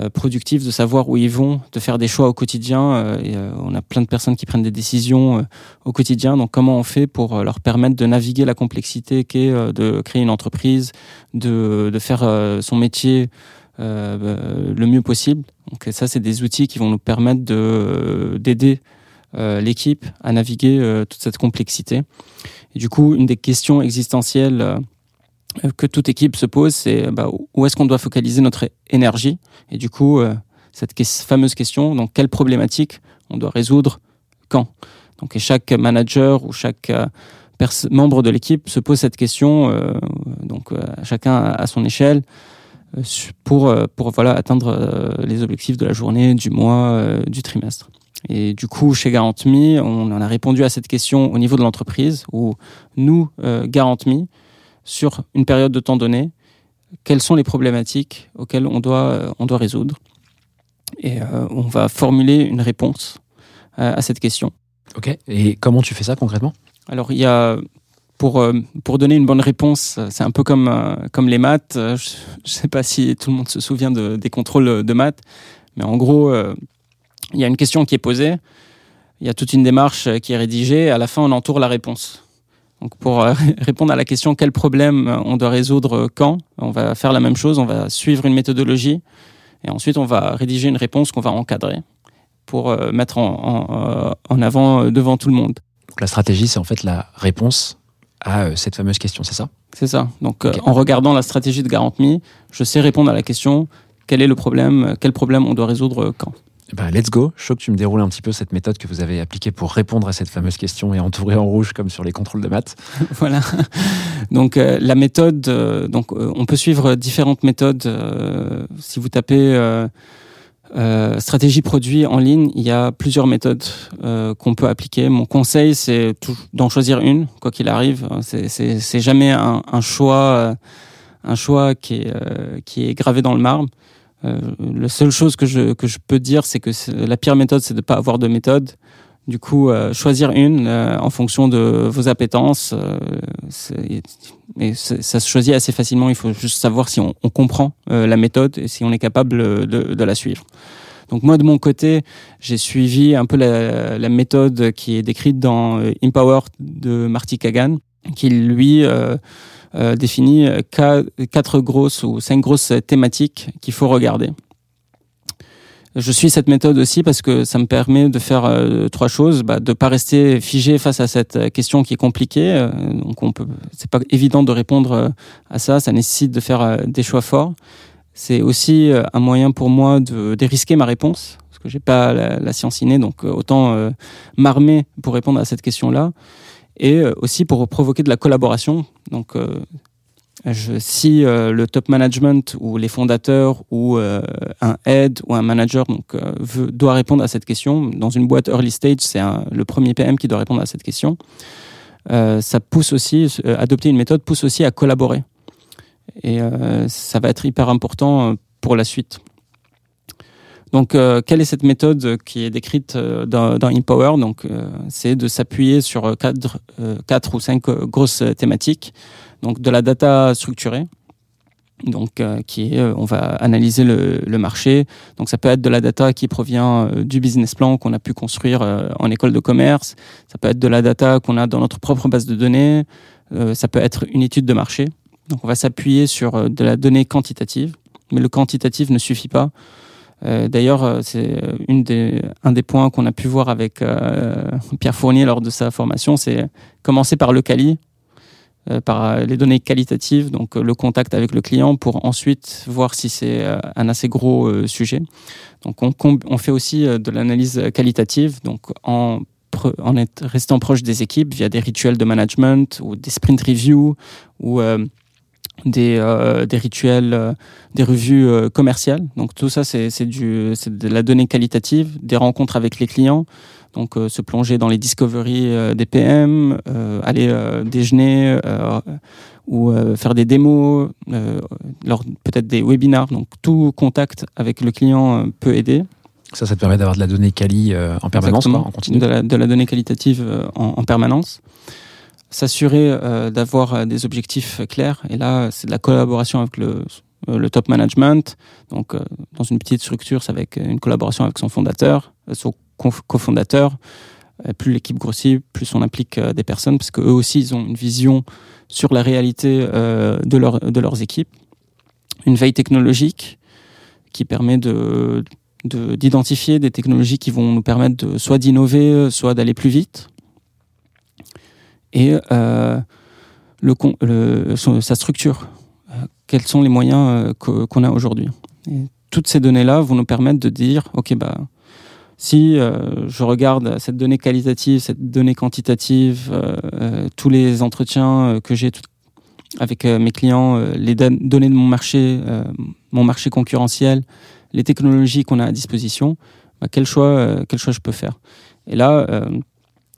[SPEAKER 3] euh, productifs, de savoir où ils vont, de faire des choix au quotidien. euh, euh, on a plein de personnes qui prennent des décisions euh, au quotidien. Donc comment on fait pour euh, leur permettre de naviguer la complexité qu'est euh, de créer une entreprise, de, de faire euh, son métier euh, euh, le mieux possible. Donc ça, c'est des outils qui vont nous permettre de euh, d'aider euh, l'équipe à naviguer euh, toute cette complexité. Et du coup, une des questions existentielles euh, que toute équipe se pose, c'est bah, où est-ce qu'on doit focaliser notre énergie? Et du coup, euh, cette fameuse question, donc quelle problématique on doit résoudre quand? Donc, et chaque manager ou chaque euh, membre de l'équipe se pose cette question, euh, donc euh, chacun à son échelle, euh, pour, euh, pour voilà, atteindre euh, les objectifs de la journée, du mois, euh, du trimestre. Et du coup, chez GarantMe, on en a répondu à cette question au niveau de l'entreprise, où nous, euh, GarantMe, sur une période de temps donnée, quelles sont les problématiques auxquelles on doit, euh, on doit résoudre. Et euh, on va formuler une réponse euh, à cette question.
[SPEAKER 1] Ok. Et comment tu fais ça concrètement?
[SPEAKER 3] Alors, il y a, pour, euh, pour donner une bonne réponse, euh, c'est un peu comme, euh, comme les maths. Je ne sais pas si tout le monde se souvient de- des contrôles de maths, mais en gros, il y a une question qui est posée, il y a toute une démarche qui est rédigée, à la fin, on entoure la réponse. Donc, pour répondre à la question quel problème on doit résoudre quand, on va faire la même chose, on va suivre une méthodologie, et ensuite, on va rédiger une réponse qu'on va encadrer pour mettre en, en, avant devant tout le monde.
[SPEAKER 1] La stratégie, c'est en fait la réponse à euh, cette fameuse question, c'est ça?
[SPEAKER 3] C'est ça. Donc, euh, en regardant la stratégie de GarantMe, je sais répondre à la question quel est le problème, euh, quel problème on doit résoudre quand?
[SPEAKER 1] Eh ben, let's go. Je veux que tu me déroules un petit peu cette méthode que vous avez appliquée pour répondre à cette fameuse question et entourer en rouge comme sur les contrôles de maths.
[SPEAKER 3] voilà. Donc, euh, la méthode, euh, donc, euh, on peut suivre différentes méthodes. si vous tapez euh, stratégie produit en ligne, il y a plusieurs méthodes euh, qu'on peut appliquer. Mon conseil, c'est d'en choisir une, quoi qu'il arrive. C'est- jamais un, un choix, euh, un choix qui est, euh, qui est gravé dans le marbre. Euh, la seule chose que je, que je peux dire, c'est que la pire méthode, c'est de ne pas avoir de méthode. Du coup, euh, choisir une euh, en fonction de vos appétences, euh, et ça se choisit assez facilement. Il faut juste savoir si on, comprend la méthode et si on est capable de, la suivre. Donc moi, de mon côté, j'ai suivi un peu la, la méthode qui est décrite dans Empower de Marty Kagan, qui lui définit qua- quatre grosses ou cinq grosses thématiques qu'il faut regarder. Je suis cette méthode aussi parce que ça me permet de faire euh, trois choses, bah, de pas rester figé face à cette euh, question qui est compliquée. euh, donc on peut, c'est pas évident de répondre euh, à ça. Ça nécessite de faire des choix forts. C'est aussi un moyen pour moi de dérisquer ma réponse parce que j'ai pas la, la science innée, donc autant m'armer pour répondre à cette question-là et aussi pour provoquer de la collaboration. Donc je, si euh, le top management ou les fondateurs ou euh, un head ou un manager donc, euh, doit répondre à cette question, dans une boîte early stage, c'est le premier PM qui doit répondre à cette question. Ça pousse aussi, adopter une méthode pousse aussi à collaborer. Et ça va être hyper important pour la suite. Donc, quelle est cette méthode qui est décrite dans, dans Empower? Donc, c'est de s'appuyer sur quatre, quatre ou cinq grosses thématiques. Donc, de la data structurée, donc euh, qui est, euh, on va analyser le, marché. Donc, ça peut être de la data qui provient euh, du business plan qu'on a pu construire en école de commerce. Ça peut être de la data qu'on a dans notre propre base de données. Ça peut être une étude de marché. Donc, on va s'appuyer sur de la donnée quantitative, mais le quantitatif ne suffit pas. D'ailleurs, c'est une des, un des points qu'on a pu voir avec Pierre Fournier lors de sa formation, c'est commencer par le quali, par euh, les données qualitatives, donc euh, le contact avec le client, pour ensuite voir si c'est euh, un assez gros euh, sujet. Donc, on, on fait aussi euh, de l'analyse qualitative, donc en en restant proche des équipes via des rituels de management ou des sprint reviews ou euh, des, euh, des rituels, euh, des revues euh, commerciales. Donc tout ça, c'est de la donnée qualitative, des rencontres avec les clients. Donc euh, se plonger dans les discoveries euh, des PM, euh, aller déjeuner ou faire des démos, peut-être des webinars. Donc tout contact avec le client peut aider.
[SPEAKER 1] Ça, ça te permet d'avoir de la donnée quali en permanence, quoi, en continu.
[SPEAKER 3] De la, de la donnée qualitative en, en permanence. S'assurer euh, d'avoir des objectifs clairs. Et là, c'est de la collaboration avec le, le top management. Donc, euh, dans une petite structure, c'est avec une collaboration avec son fondateur, son conf- cofondateur. Euh, plus l'équipe grossit, plus on implique euh, des personnes, parce qu'eux aussi, ils ont une vision sur la réalité euh, de, leur, de leurs équipes. Une veille technologique qui permet de, de- d'identifier des technologies qui vont nous permettre de, soit d'innover, soit d'aller plus vite. Et euh, le, sa structure. Euh, quels sont les moyens euh, qu'on a aujourd'hui Toutes ces données-là vont nous permettre de dire, OK, bah, si euh, je regarde cette donnée qualitative, cette donnée quantitative, euh, euh, tous les entretiens que j'ai avec mes clients, les don- données de mon marché, mon marché concurrentiel, les technologies qu'on a à disposition, bah, quel choix, quel choix je peux faire? Et là,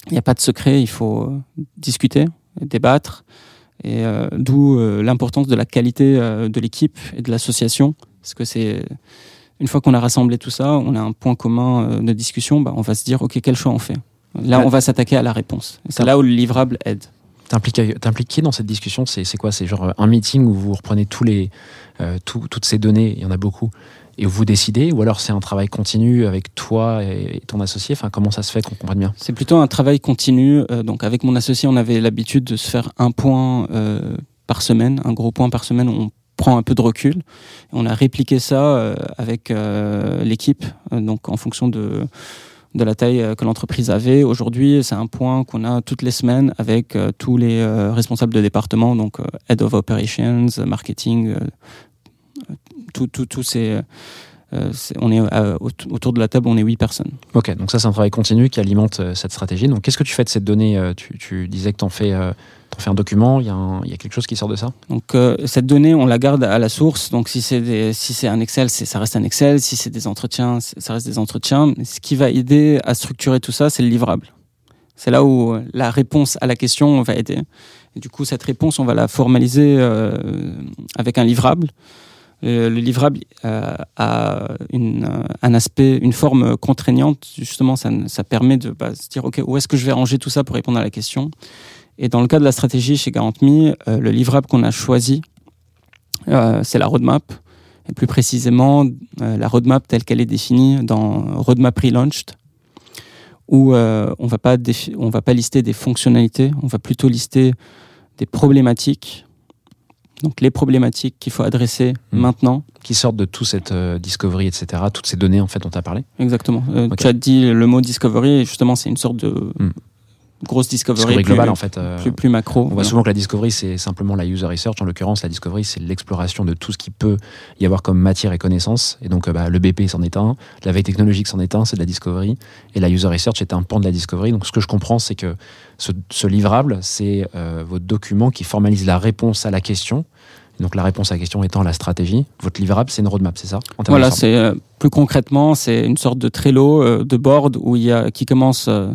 [SPEAKER 3] il n'y a pas de secret, il faut discuter, débattre, et d'où l'importance de la qualité de l'équipe et de l'association, parce que c'est une fois qu'on a rassemblé tout ça, on a un point commun euh, de discussion, bah, on va se dire ok quel choix on fait? Là, on va s'attaquer à la réponse. C'est là où le livrable aide.
[SPEAKER 1] Qui dans cette discussion? C'est quoi? C'est genre euh, un meeting où vous reprenez tous les, euh, tout- toutes ces données, il y en a beaucoup, et vous décidez? Ou alors c'est un travail continu avec toi et, et ton associé? Enfin, Comment ça se fait qu'on comprenne bien?
[SPEAKER 3] C'est plutôt un travail continu. Euh, donc avec mon associé, on avait l'habitude de se faire un point euh, par semaine, un gros point par semaine. Où on prend un peu de recul. On a répliqué ça euh, avec euh, l'équipe, euh, donc en fonction de de la taille que l'entreprise avait. Aujourd'hui, c'est un point qu'on a toutes les semaines avec tous les responsables de département, donc Head of Operations, Marketing, tout, on est aut- autour de la table, on est huit personnes.
[SPEAKER 1] Ok, donc ça c'est un travail continu qui alimente cette stratégie. Donc qu'est-ce que tu fais de cette donnée tu, tu disais que t'en fais, fais un document, il y, a quelque chose qui sort de ça?
[SPEAKER 3] Donc euh, cette donnée, on la garde à la source. Donc si c'est si un Excel, ça reste un Excel. Si c'est des entretiens, ça reste des entretiens. Ce qui va aider à structurer tout ça, c'est le livrable. C'est là où euh, la réponse à la question va aider. Du coup, cette réponse, on va la formaliser euh, avec un livrable. Le livrable a une, un aspect, une forme contraignante. Justement, ça, ça permet de bah, se dire, OK, où est-ce que je vais ranger tout ça pour répondre à la question? Et dans le cas de la stratégie chez GarantMe, euh, le livrable qu'on a choisi, euh, c'est la roadmap. Et plus précisément, euh, la roadmap telle qu'elle est définie dans Roadmap Relaunched, où on on va pas lister des fonctionnalités, on va plutôt lister des problématiques. Donc les problématiques qu'il faut adresser
[SPEAKER 1] Mhm.
[SPEAKER 3] maintenant.
[SPEAKER 1] Qui sortent de tout cette discovery, etc., toutes ces données en fait dont tu as parlé
[SPEAKER 3] Exactement. Tu as dit le mot discovery, et justement c'est une sorte de
[SPEAKER 1] Mhm.
[SPEAKER 3] Grosse discovery,
[SPEAKER 1] Discovery globale en fait. euh,
[SPEAKER 3] plus, plus macro.
[SPEAKER 1] On voit souvent que la discovery, c'est simplement la user research. En l'occurrence, la discovery, c'est l'exploration de tout ce qui peut y avoir comme matière et connaissance. Et donc, euh, bah, le BP c'en est un, la veille technologique c'en est un, c'est de la discovery. Et la user research est un pan de la discovery. Donc, ce que je comprends, c'est que ce, ce livrable, c'est euh, votre document qui formalise la réponse à la question. Donc, la réponse à la question étant la stratégie. Votre livrable, c'est une roadmap, c'est ça
[SPEAKER 3] Voilà, c'est euh, plus concrètement, c'est une sorte de Trello euh, de board où il y a qui commence. euh,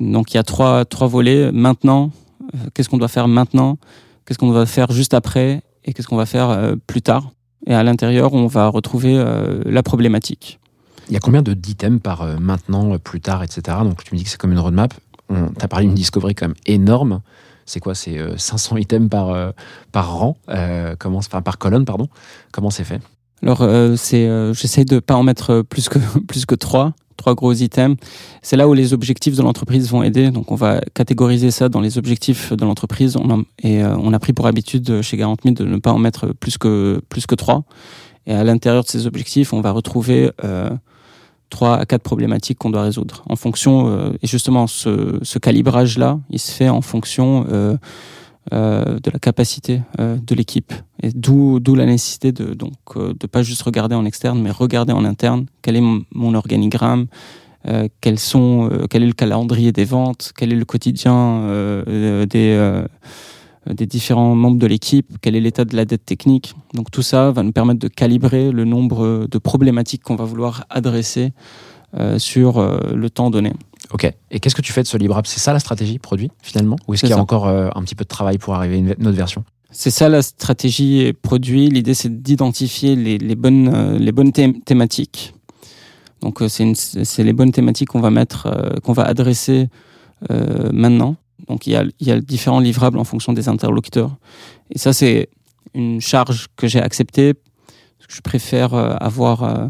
[SPEAKER 3] donc il y a trois trois volets. Maintenant, euh, qu'est-ce qu'on doit faire maintenant? Qu'est-ce qu'on doit faire juste après? Et qu'est-ce qu'on va faire euh, plus tard? Et à l'intérieur, on va retrouver euh, la problématique.
[SPEAKER 1] Il y a combien de d'items par maintenant, plus tard, etc. Donc tu me dis que c'est comme une roadmap. On t'a parlé d'une discovery quand même énorme. C'est quoi? C'est euh, 500 items par, par rang, euh, comment, enfin par colonne, pardon. Comment c'est fait?
[SPEAKER 3] Alors euh, c'est, euh, j'essaie de pas en mettre plus que plus que trois, trois gros items. C'est là où les objectifs de l'entreprise vont aider. Donc on va catégoriser ça dans les objectifs de l'entreprise. Et euh, on a pris pour habitude euh, chez Garantme de ne pas en mettre plus que plus que trois. Et à l'intérieur de ces objectifs, on va retrouver euh, trois à quatre problématiques qu'on doit résoudre. En fonction euh, et justement ce, ce calibrage là, il se fait en fonction euh, de la capacité euh, de l'équipe. Et d'où la nécessité de donc euh, de pas juste regarder en externe, mais regarder en interne. Quel est mon, organigramme quels sont, quel est le calendrier des ventes, quel est le quotidien des, des différents membres de l'équipe, quel est l'état de la dette technique. Donc tout ça va nous permettre de calibrer le nombre de problématiques qu'on va vouloir adresser sur euh, le temps donné.
[SPEAKER 1] Ok. Et qu'est-ce que tu fais de ce livrable C'est ça la stratégie produit finalement? Ou est-ce qu'il y a
[SPEAKER 3] ça.
[SPEAKER 1] encore euh, un petit peu de travail pour arriver à une, autre version?
[SPEAKER 3] C'est ça la stratégie produit. L'idée, c'est d'identifier les, les bonnes, euh, les bonnes thém- thématiques. Donc, euh, c'est les bonnes thématiques qu'on va mettre, euh, qu'on va adresser euh, maintenant. Donc, il y, a, il y a différents livrables en fonction des interlocuteurs. Et ça, c'est une charge que j'ai acceptée. parce que Je préfère euh, avoir euh, euh,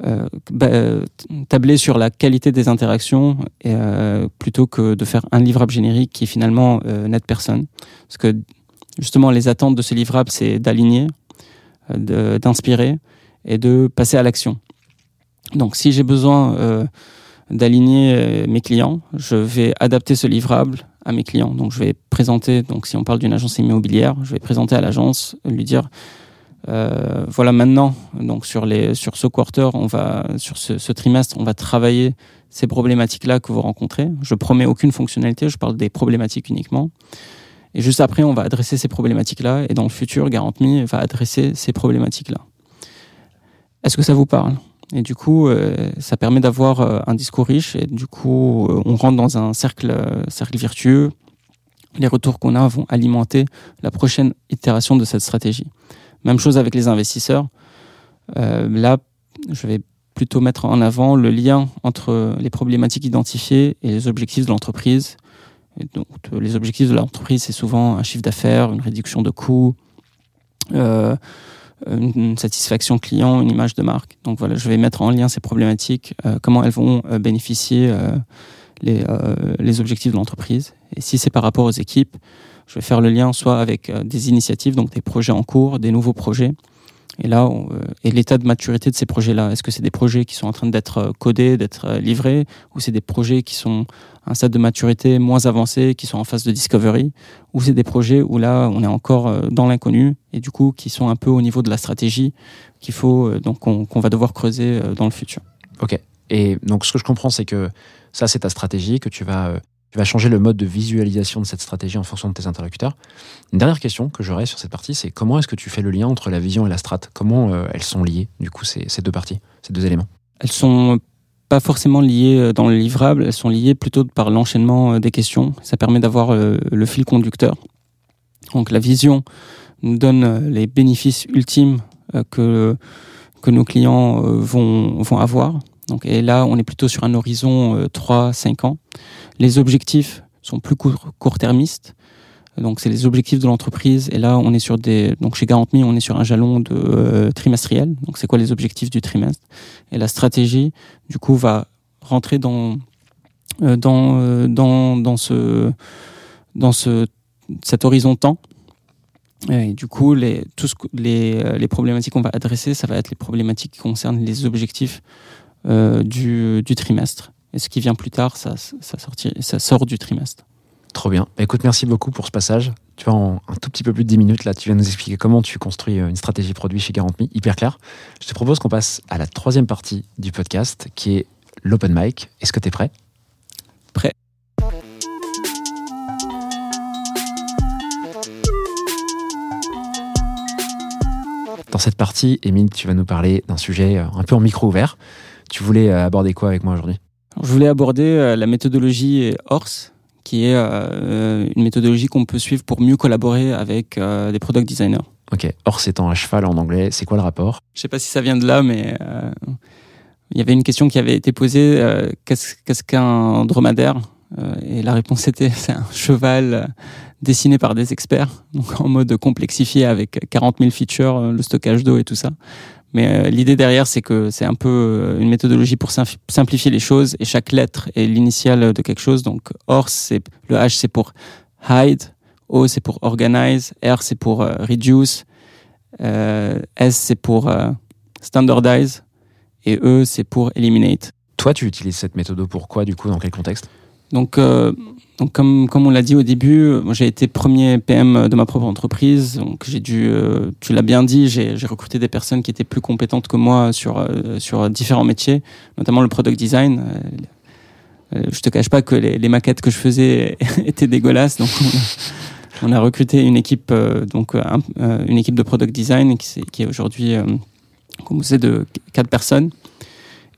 [SPEAKER 3] bah, euh, tablé sur la qualité des interactions euh, plutôt que de faire un livrable générique qui finalement euh, n'aide personne. Parce que justement, les attentes de ce livrable, c'est d'aligner, euh, d'inspirer et de passer à l'action. Donc, si j'ai besoin euh, d'aligner euh, mes clients, je vais adapter ce livrable à mes clients. Donc, je vais présenter, donc si on parle d'une agence immobilière, je vais présenter à l'agence, lui dire, euh, voilà maintenant, donc sur, les, sur ce quarter, on va, sur ce, trimestre, on va travailler ces problématiques-là que vous rencontrez. Je promets aucune fonctionnalité, je parle des problématiques uniquement. Et juste après, on va adresser ces problématiques-là. Et dans le futur, GarantMe va adresser ces problématiques-là. Est-ce que ça vous parle? Et du coup, euh, ça permet d'avoir euh, un discours riche. Et du coup, on rentre dans un cercle, cercle vertueux. Les retours qu'on a vont alimenter la prochaine itération de cette stratégie. Même chose avec les investisseurs. Euh, là, je vais plutôt mettre en avant le lien entre les problématiques identifiées et les objectifs de l'entreprise. Donc, les objectifs de l'entreprise, c'est souvent un chiffre d'affaires, une réduction de coûts, euh, une une satisfaction client, une image de marque. Donc voilà, je vais mettre en lien ces problématiques, euh, comment elles vont euh, bénéficier euh, les, euh, les objectifs de l'entreprise. Et si c'est par rapport aux équipes, je vais faire le lien soit avec euh, des initiatives, donc des projets en cours, des nouveaux projets. Et là, euh, et l'état de maturité de ces projets-là. Est-ce que c'est des projets qui sont en train d'être euh, codés, d'être livrés, ou c'est des projets qui sont à un stade de maturité moins avancé, qui sont en phase de discovery, ou c'est des projets où là, on est encore dans l'inconnu, et du coup, qui sont un peu au niveau de la stratégie, qu'il faut, donc, qu'on va devoir creuser dans le futur.
[SPEAKER 1] Ok. Et donc, ce que je comprends, c'est que ça, c'est ta stratégie, que tu vas, tu vas changer le mode de visualisation de cette stratégie en fonction de tes interlocuteurs. Une dernière question que j'aurais sur cette partie, c'est comment est-ce que tu fais le lien entre la vision et la strat? Comment euh, elles sont liées, du coup, ces, ces deux parties, ces deux éléments?
[SPEAKER 3] Elles sont pas forcément liées euh, dans le livrable, elles sont liées plutôt par l'enchaînement euh, des questions. Ça permet d'avoir euh, le fil conducteur. Donc la vision nous donne euh, les bénéfices ultimes euh, que, que nos clients euh, vont, vont avoir. Donc, et là, on est plutôt sur un horizon euh, 3-5 ans. Les objectifs sont plus court- court-termistes. Donc, c'est les objectifs de l'entreprise. Et là, on est sur des. Donc, chez Garantme, on est sur un jalon de euh, trimestriel. Donc, c'est quoi les objectifs du trimestre? Et la stratégie, du coup, va rentrer dans euh, dans euh, dans dans ce dans ce cet horizon temps. Et du coup, les, tout les, les problématiques qu'on va adresser, ça va être les problématiques qui concernent les objectifs du, du trimestre. Et ce qui vient plus tard, ça, ça, sortir, ça sort du trimestre.
[SPEAKER 1] Trop bien. Bah, écoute, merci beaucoup pour ce passage. Tu vois, en un tout petit peu plus de 10 minutes, là, tu viens nous expliquer comment tu construis euh, une stratégie produit chez Garantme, hyper clair. Je te propose qu'on passe à la troisième partie du podcast, qui est l'open mic. Est-ce que tu es prêt?
[SPEAKER 3] Prêt.
[SPEAKER 1] Dans cette partie, Émile, tu vas nous parler d'un sujet euh, un peu en micro ouvert. Tu voulais euh, aborder quoi avec moi aujourd'hui?
[SPEAKER 3] Je voulais aborder euh, la méthodologie HORSE, qui est euh, une méthodologie qu'on peut suivre pour mieux collaborer avec euh, des product designers.
[SPEAKER 1] Ok, or c'est en à cheval en anglais, c'est quoi le rapport?
[SPEAKER 3] Je sais pas si ça vient de là, mais euh, il y avait une question qui avait été posée euh, qu'est-ce qu'un dromadaire? Et la réponse était c'est un cheval dessiné par des experts, donc en mode complexifié avec 40 000 features, le stockage d'eau et tout ça. Mais euh, l'idée derrière, c'est que c'est un peu euh, une méthodologie pour simplifier les choses et chaque lettre est l'initiale de quelque chose. Donc, OR, c'est le H, c'est pour hide, O, c'est pour organize, R, c'est pour euh, reduce, euh, S, c'est pour standardize. Et E, c'est pour eliminate.
[SPEAKER 1] Toi, tu utilises cette méthode pourquoi, du coup, dans quel contexte?
[SPEAKER 3] Donc, euh, donc comme, comme on l'a dit au début, j'ai été premier PM de ma propre entreprise. Donc j'ai dû, euh, tu l'as bien dit, j'ai recruté des personnes qui étaient plus compétentes que moi sur, euh, sur différents métiers, notamment le product design. Euh, euh, je te cache pas que les, les maquettes que je faisais étaient dégueulasses. Donc on a, recruté une équipe, euh, donc un- une équipe de product design qui, qui est aujourd'hui composée de quatre personnes.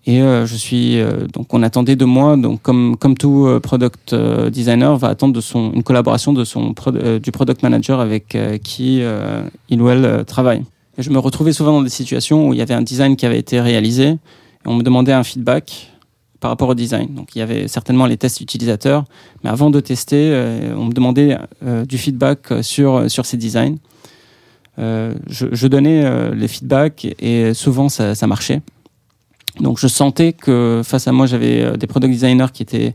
[SPEAKER 3] Et euh, je suis euh, donc on attendait de moi donc comme comme tout euh, product designer va attendre de son une collaboration de son du product manager avec qui il ou elle travaille. Et je me retrouvais souvent dans des situations où il y avait un design qui avait été réalisé et on me demandait un feedback par rapport au design. Donc il y avait certainement les tests utilisateurs, mais avant de tester, euh, on me demandait euh, du feedback sur sur ces designs. Euh, je, je donnais les feedbacks et souvent ça, ça marchait. Donc je sentais que face à moi, j'avais euh, des product designers qui étaient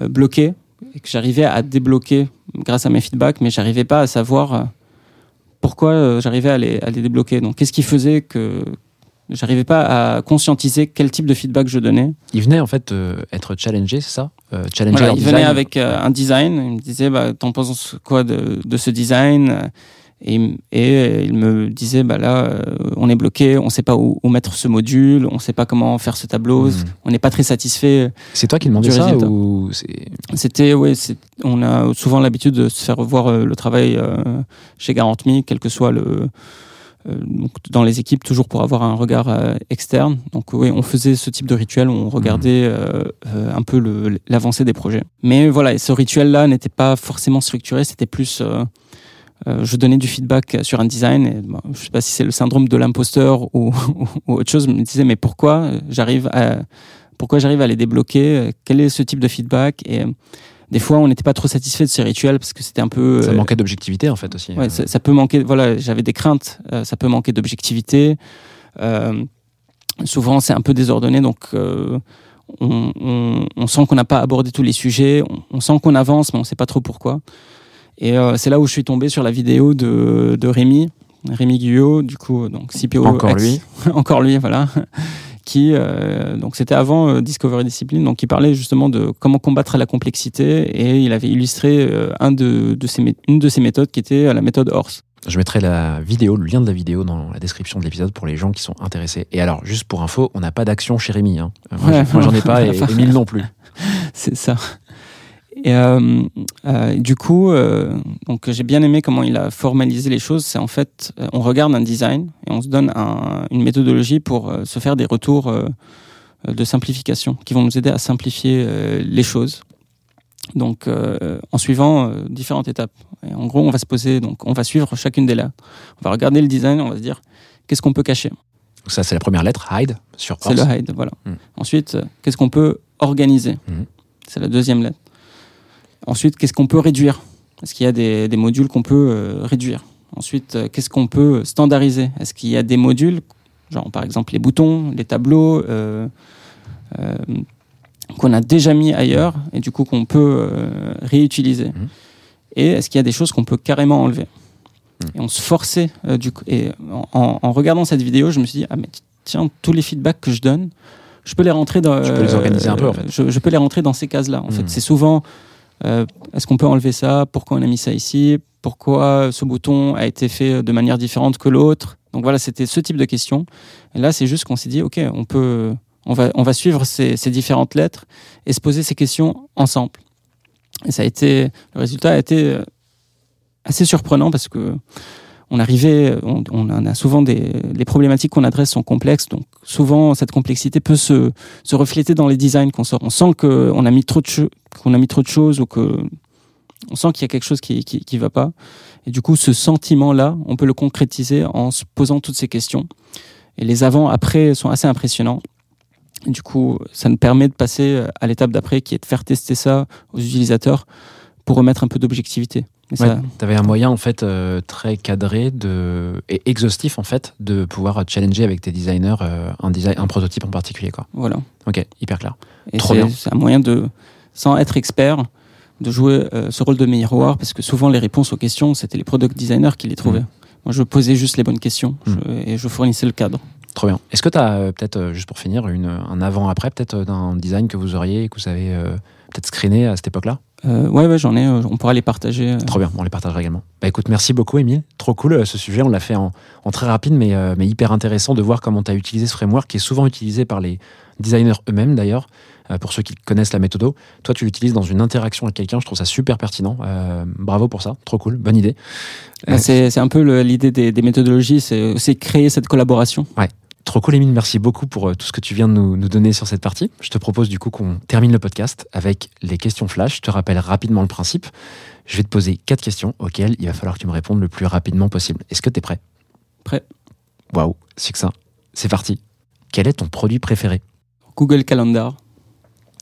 [SPEAKER 3] euh, bloqués et que j'arrivais à débloquer grâce à mes feedbacks, mais j'arrivais pas à savoir euh, pourquoi j'arrivais à les, à les débloquer. Donc qu'est-ce qui faisait que j'arrivais pas à conscientiser quel type de feedback je donnais?
[SPEAKER 1] Il venait en fait euh, être challengé, c'est ça? Euh, Challenger
[SPEAKER 3] voilà,
[SPEAKER 1] en
[SPEAKER 3] il
[SPEAKER 1] design.
[SPEAKER 3] venait avec euh, un design, il me disait bah, T'en penses quoi de, de ce design? Et, il- et il me disait bah là, euh, on est bloqué, on sait pas où, où mettre ce module, on sait pas comment faire ce tableau,
[SPEAKER 1] Mhm.
[SPEAKER 3] on n'est pas très satisfait.
[SPEAKER 1] C'est toi qui demandais ça ou
[SPEAKER 3] C'était, c'est, on a souvent l'habitude de se faire voir euh, le travail euh, chez Garantme, quel que soit le, euh, donc dans les équipes toujours pour avoir un regard euh, externe. Donc oui, on faisait ce type de rituel, où on regardait euh, euh, un peu l'avancée des projets. Mais voilà, et ce rituel-là n'était pas forcément structuré, c'était plus euh, euh, je donnais du feedback sur un design. Et, bon, je sais pas si c'est le syndrome de l'imposteur ou, ou autre chose. Je me disais mais pourquoi j'arrive à pourquoi j'arrive à les débloquer? Quel est ce type de feedback? Et euh, des fois, on n'était pas trop satisfait de ces rituels parce que c'était un peu
[SPEAKER 1] Ça
[SPEAKER 3] euh,
[SPEAKER 1] manquait d'objectivité en fait aussi.
[SPEAKER 3] Ouais,
[SPEAKER 1] Euh,
[SPEAKER 3] ça, ça peut manquer. Voilà, j'avais des craintes. euh, ça peut manquer d'objectivité. Euh, souvent, c'est un peu désordonné, donc euh, on, on- on sent qu'on n'a pas abordé tous les sujets. On, on sent qu'on avance, mais on ne sait pas trop pourquoi. Et euh, c'est là où je suis tombé sur la vidéo de, de Rémi, Rémi Guyot, du coup, donc CPO.
[SPEAKER 1] Encore
[SPEAKER 3] ex-
[SPEAKER 1] lui.
[SPEAKER 3] encore lui, voilà. Qui, euh, donc c'était avant euh, Discovery Discipline, donc il parlait justement de comment combattre la complexité et il avait illustré euh, un de, de ses une de ses méthodes qui était euh, la méthode Horse.
[SPEAKER 1] Je mettrai la vidéo, le lien de la vidéo dans la description de l'épisode pour les gens qui sont intéressés. Et alors, juste pour info, on n'a pas d'action chez Rémi. Hein. Moi,
[SPEAKER 3] Ouais.
[SPEAKER 1] j'ai- moi, j'en ai pas et Émile non plus.
[SPEAKER 3] C'est ça. Et euh, euh, du coup, euh, donc j'ai bien aimé comment il a formalisé les choses. C'est en fait, on regarde un design et on se donne un- une méthodologie pour se faire des retours de simplification qui vont nous aider à simplifier les choses. Donc, en suivant différentes étapes. Et en gros, on va se poser, donc on va suivre chacune des lettres. On va regarder le design, on va se dire qu'est-ce qu'on peut cacher?
[SPEAKER 1] Ça, c'est la première lettre, hide, sur
[SPEAKER 3] C'est le hide, voilà.
[SPEAKER 1] Hmm.
[SPEAKER 3] Ensuite, qu'est-ce qu'on peut organiser?
[SPEAKER 1] Mhm.
[SPEAKER 3] C'est la deuxième lettre. Ensuite, qu'est-ce qu'on peut réduire? Est-ce qu'il y a des, des modules qu'on peut euh, réduire? Ensuite, euh, qu'est-ce qu'on peut standardiser? Est-ce qu'il y a des modules, genre par exemple les boutons, les tableaux, euh, euh, qu'on a déjà mis ailleurs et du coup qu'on peut euh, réutiliser?
[SPEAKER 1] Mhm.
[SPEAKER 3] Et est-ce qu'il y a des choses qu'on peut carrément enlever?
[SPEAKER 1] Mhm.
[SPEAKER 3] Et on se forçait du coup. Et en, regardant cette vidéo, je me suis dit ah mais tiens tous les feedbacks que je donne, je peux les rentrer dans.
[SPEAKER 1] Tu peux les organiser un peu, en fait.
[SPEAKER 3] Je, je peux les rentrer dans ces cases-là. En
[SPEAKER 1] Mhm.
[SPEAKER 3] fait, c'est souvent euh, est-ce qu'on peut enlever ça? Pourquoi on a mis ça ici? Pourquoi ce bouton a été fait de manière différente que l'autre? Donc voilà, c'était ce type de questions. Et là, c'est juste qu'on s'est dit ok, on peut, on va, on va suivre ces, ces différentes lettres et se poser ces questions ensemble. Et ça a été, le résultat a été euh, assez surprenant parce que on arrivait, on, on a souvent des, les problématiques qu'on adresse sont complexes, donc souvent cette complexité peut se, refléter dans les designs qu'on sort. On sent qu'on a mis trop de qu'on a mis trop de choses ou que on sent qu'il y a quelque chose qui, qui, qui va pas. Et du coup, ce sentiment-là, on peut le concrétiser en se posant toutes ces questions. Et les avant-après sont assez impressionnants. Et du coup, ça nous permet de passer à l'étape d'après, qui est de faire tester ça aux utilisateurs pour remettre un peu d'objectivité. Ça-
[SPEAKER 1] Tu avais un moyen en fait euh, très cadré de... et exhaustif en fait de pouvoir challenger avec tes designers euh, un, design, un prototype en particulier. Quoi.
[SPEAKER 3] voilà.
[SPEAKER 1] Ok, hyper clair.
[SPEAKER 3] Et
[SPEAKER 1] Trop
[SPEAKER 3] c'est-
[SPEAKER 1] bien.
[SPEAKER 3] c'est un moyen de, sans être expert, de jouer euh, ce rôle de miroir, parce que souvent les réponses aux questions, c'était les product designers qui les trouvaient.
[SPEAKER 1] Mhm.
[SPEAKER 3] Moi, je posais juste les bonnes questions je- et je fournissais le cadre.
[SPEAKER 1] Trop bien. Est-ce que tu as peut-être, euh, juste pour finir, une, un avant-après peut-être euh, d'un design que vous auriez, que vous avez euh, peut-être screené à cette époque-là?
[SPEAKER 3] Euh, ouais, ouais, j'en ai. euh, on pourra les partager. euh.
[SPEAKER 1] Trop bien, on les partagera également. Bah écoute, merci beaucoup Émile. Trop cool euh, ce sujet, on l'a fait en, en très rapide mais, euh, mais hyper intéressant de voir comment tu as utilisé ce framework qui est souvent utilisé par les designers eux-mêmes d'ailleurs, euh, pour ceux qui connaissent la méthode. Toi tu l'utilises dans une interaction avec quelqu'un, je trouve ça super pertinent. Euh, bravo pour ça, trop cool, bonne idée.
[SPEAKER 3] Bah, c'est un peu l'idée des, des méthodologies, c'est créer cette collaboration.
[SPEAKER 1] Trop cool, Émile. Merci beaucoup pour euh, tout ce que tu viens de nous, nous donner sur cette partie. Je te propose du coup qu'on termine le podcast avec les questions flash. Je te rappelle rapidement le principe. Je vais te poser quatre questions auxquelles il va falloir que tu me répondes le plus rapidement possible. Est-ce que tu es prêt?
[SPEAKER 3] Prêt.
[SPEAKER 1] Waouh, succinct. C'est parti. Quel est ton produit préféré?
[SPEAKER 3] Google Calendar,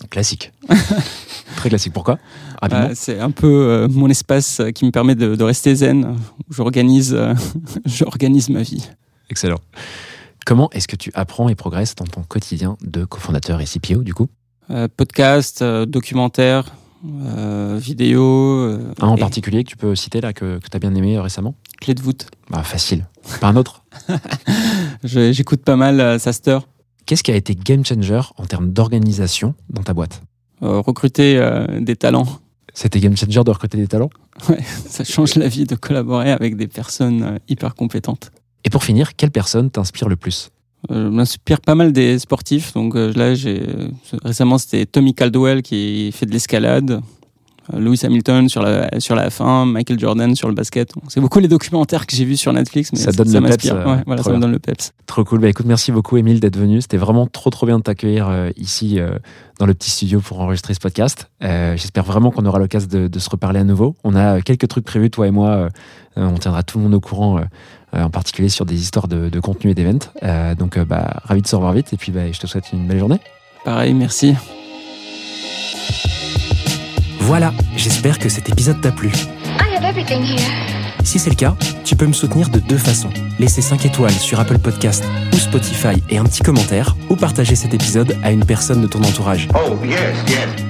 [SPEAKER 1] Classique. Très classique. Pourquoi?
[SPEAKER 3] Euh, c'est un peu euh, mon espace euh, qui me permet de, de rester zen. J'organise, euh, j'organise ma vie.
[SPEAKER 1] Excellent. Comment est-ce que tu apprends et progresses dans ton quotidien de cofondateur et CPO du coup
[SPEAKER 3] Euh, podcast, euh, documentaire, euh, vidéo, euh,
[SPEAKER 1] Un en
[SPEAKER 3] et
[SPEAKER 1] particulier que tu peux citer là que, tu as bien aimé euh, récemment
[SPEAKER 3] clé de voûte.
[SPEAKER 1] Bah facile. Pas un autre
[SPEAKER 3] J'écoute pas mal Saster.
[SPEAKER 1] Qu'est-ce qui a été game changer en termes d'organisation dans ta boîte
[SPEAKER 3] recruter des talents.
[SPEAKER 1] C'était game changer de recruter des talents
[SPEAKER 3] Ça change la vie de collaborer avec des personnes hyper compétentes.
[SPEAKER 1] Et pour finir, quelle personne t'inspire le plus
[SPEAKER 3] Euh, je m'inspire pas mal des sportifs. Donc euh, là, j'ai récemment c'était Tommy Caldwell qui fait de l'escalade. Lewis Hamilton sur la, sur la F1, Michael Jordan sur le basket. C'est beaucoup les documentaires que j'ai vus sur Netflix, mais
[SPEAKER 1] Ça donne le
[SPEAKER 3] m'inspire.
[SPEAKER 1] peps, euh,
[SPEAKER 3] Ouais, voilà,
[SPEAKER 1] trop
[SPEAKER 3] ça me donne le peps.
[SPEAKER 1] Trop cool. Bah écoute, merci beaucoup, Émile, d'être venu. C'était vraiment trop, trop bien de t'accueillir euh, ici euh, dans le petit studio pour enregistrer ce podcast. Euh, J'espère vraiment qu'on aura l'occasion de, de se reparler à nouveau. On a euh, quelques trucs prévus, toi et moi. euh, euh, on tiendra tout le monde au courant, euh, euh, en particulier sur des histoires de, de contenu et d'events. Euh, donc, euh, bah, ravi de se revoir vite. Et puis, bah, je te souhaite une belle journée.
[SPEAKER 3] Pareil, merci.
[SPEAKER 1] Voilà, j'espère que cet épisode t'a plu.
[SPEAKER 4] I have everything here.
[SPEAKER 1] Si c'est le cas, tu peux me soutenir de deux façons. Laisser 5 étoiles sur Apple Podcast ou Spotify et un petit commentaire, ou partager cet épisode à une personne de ton entourage.
[SPEAKER 2] Oh, yes, yes.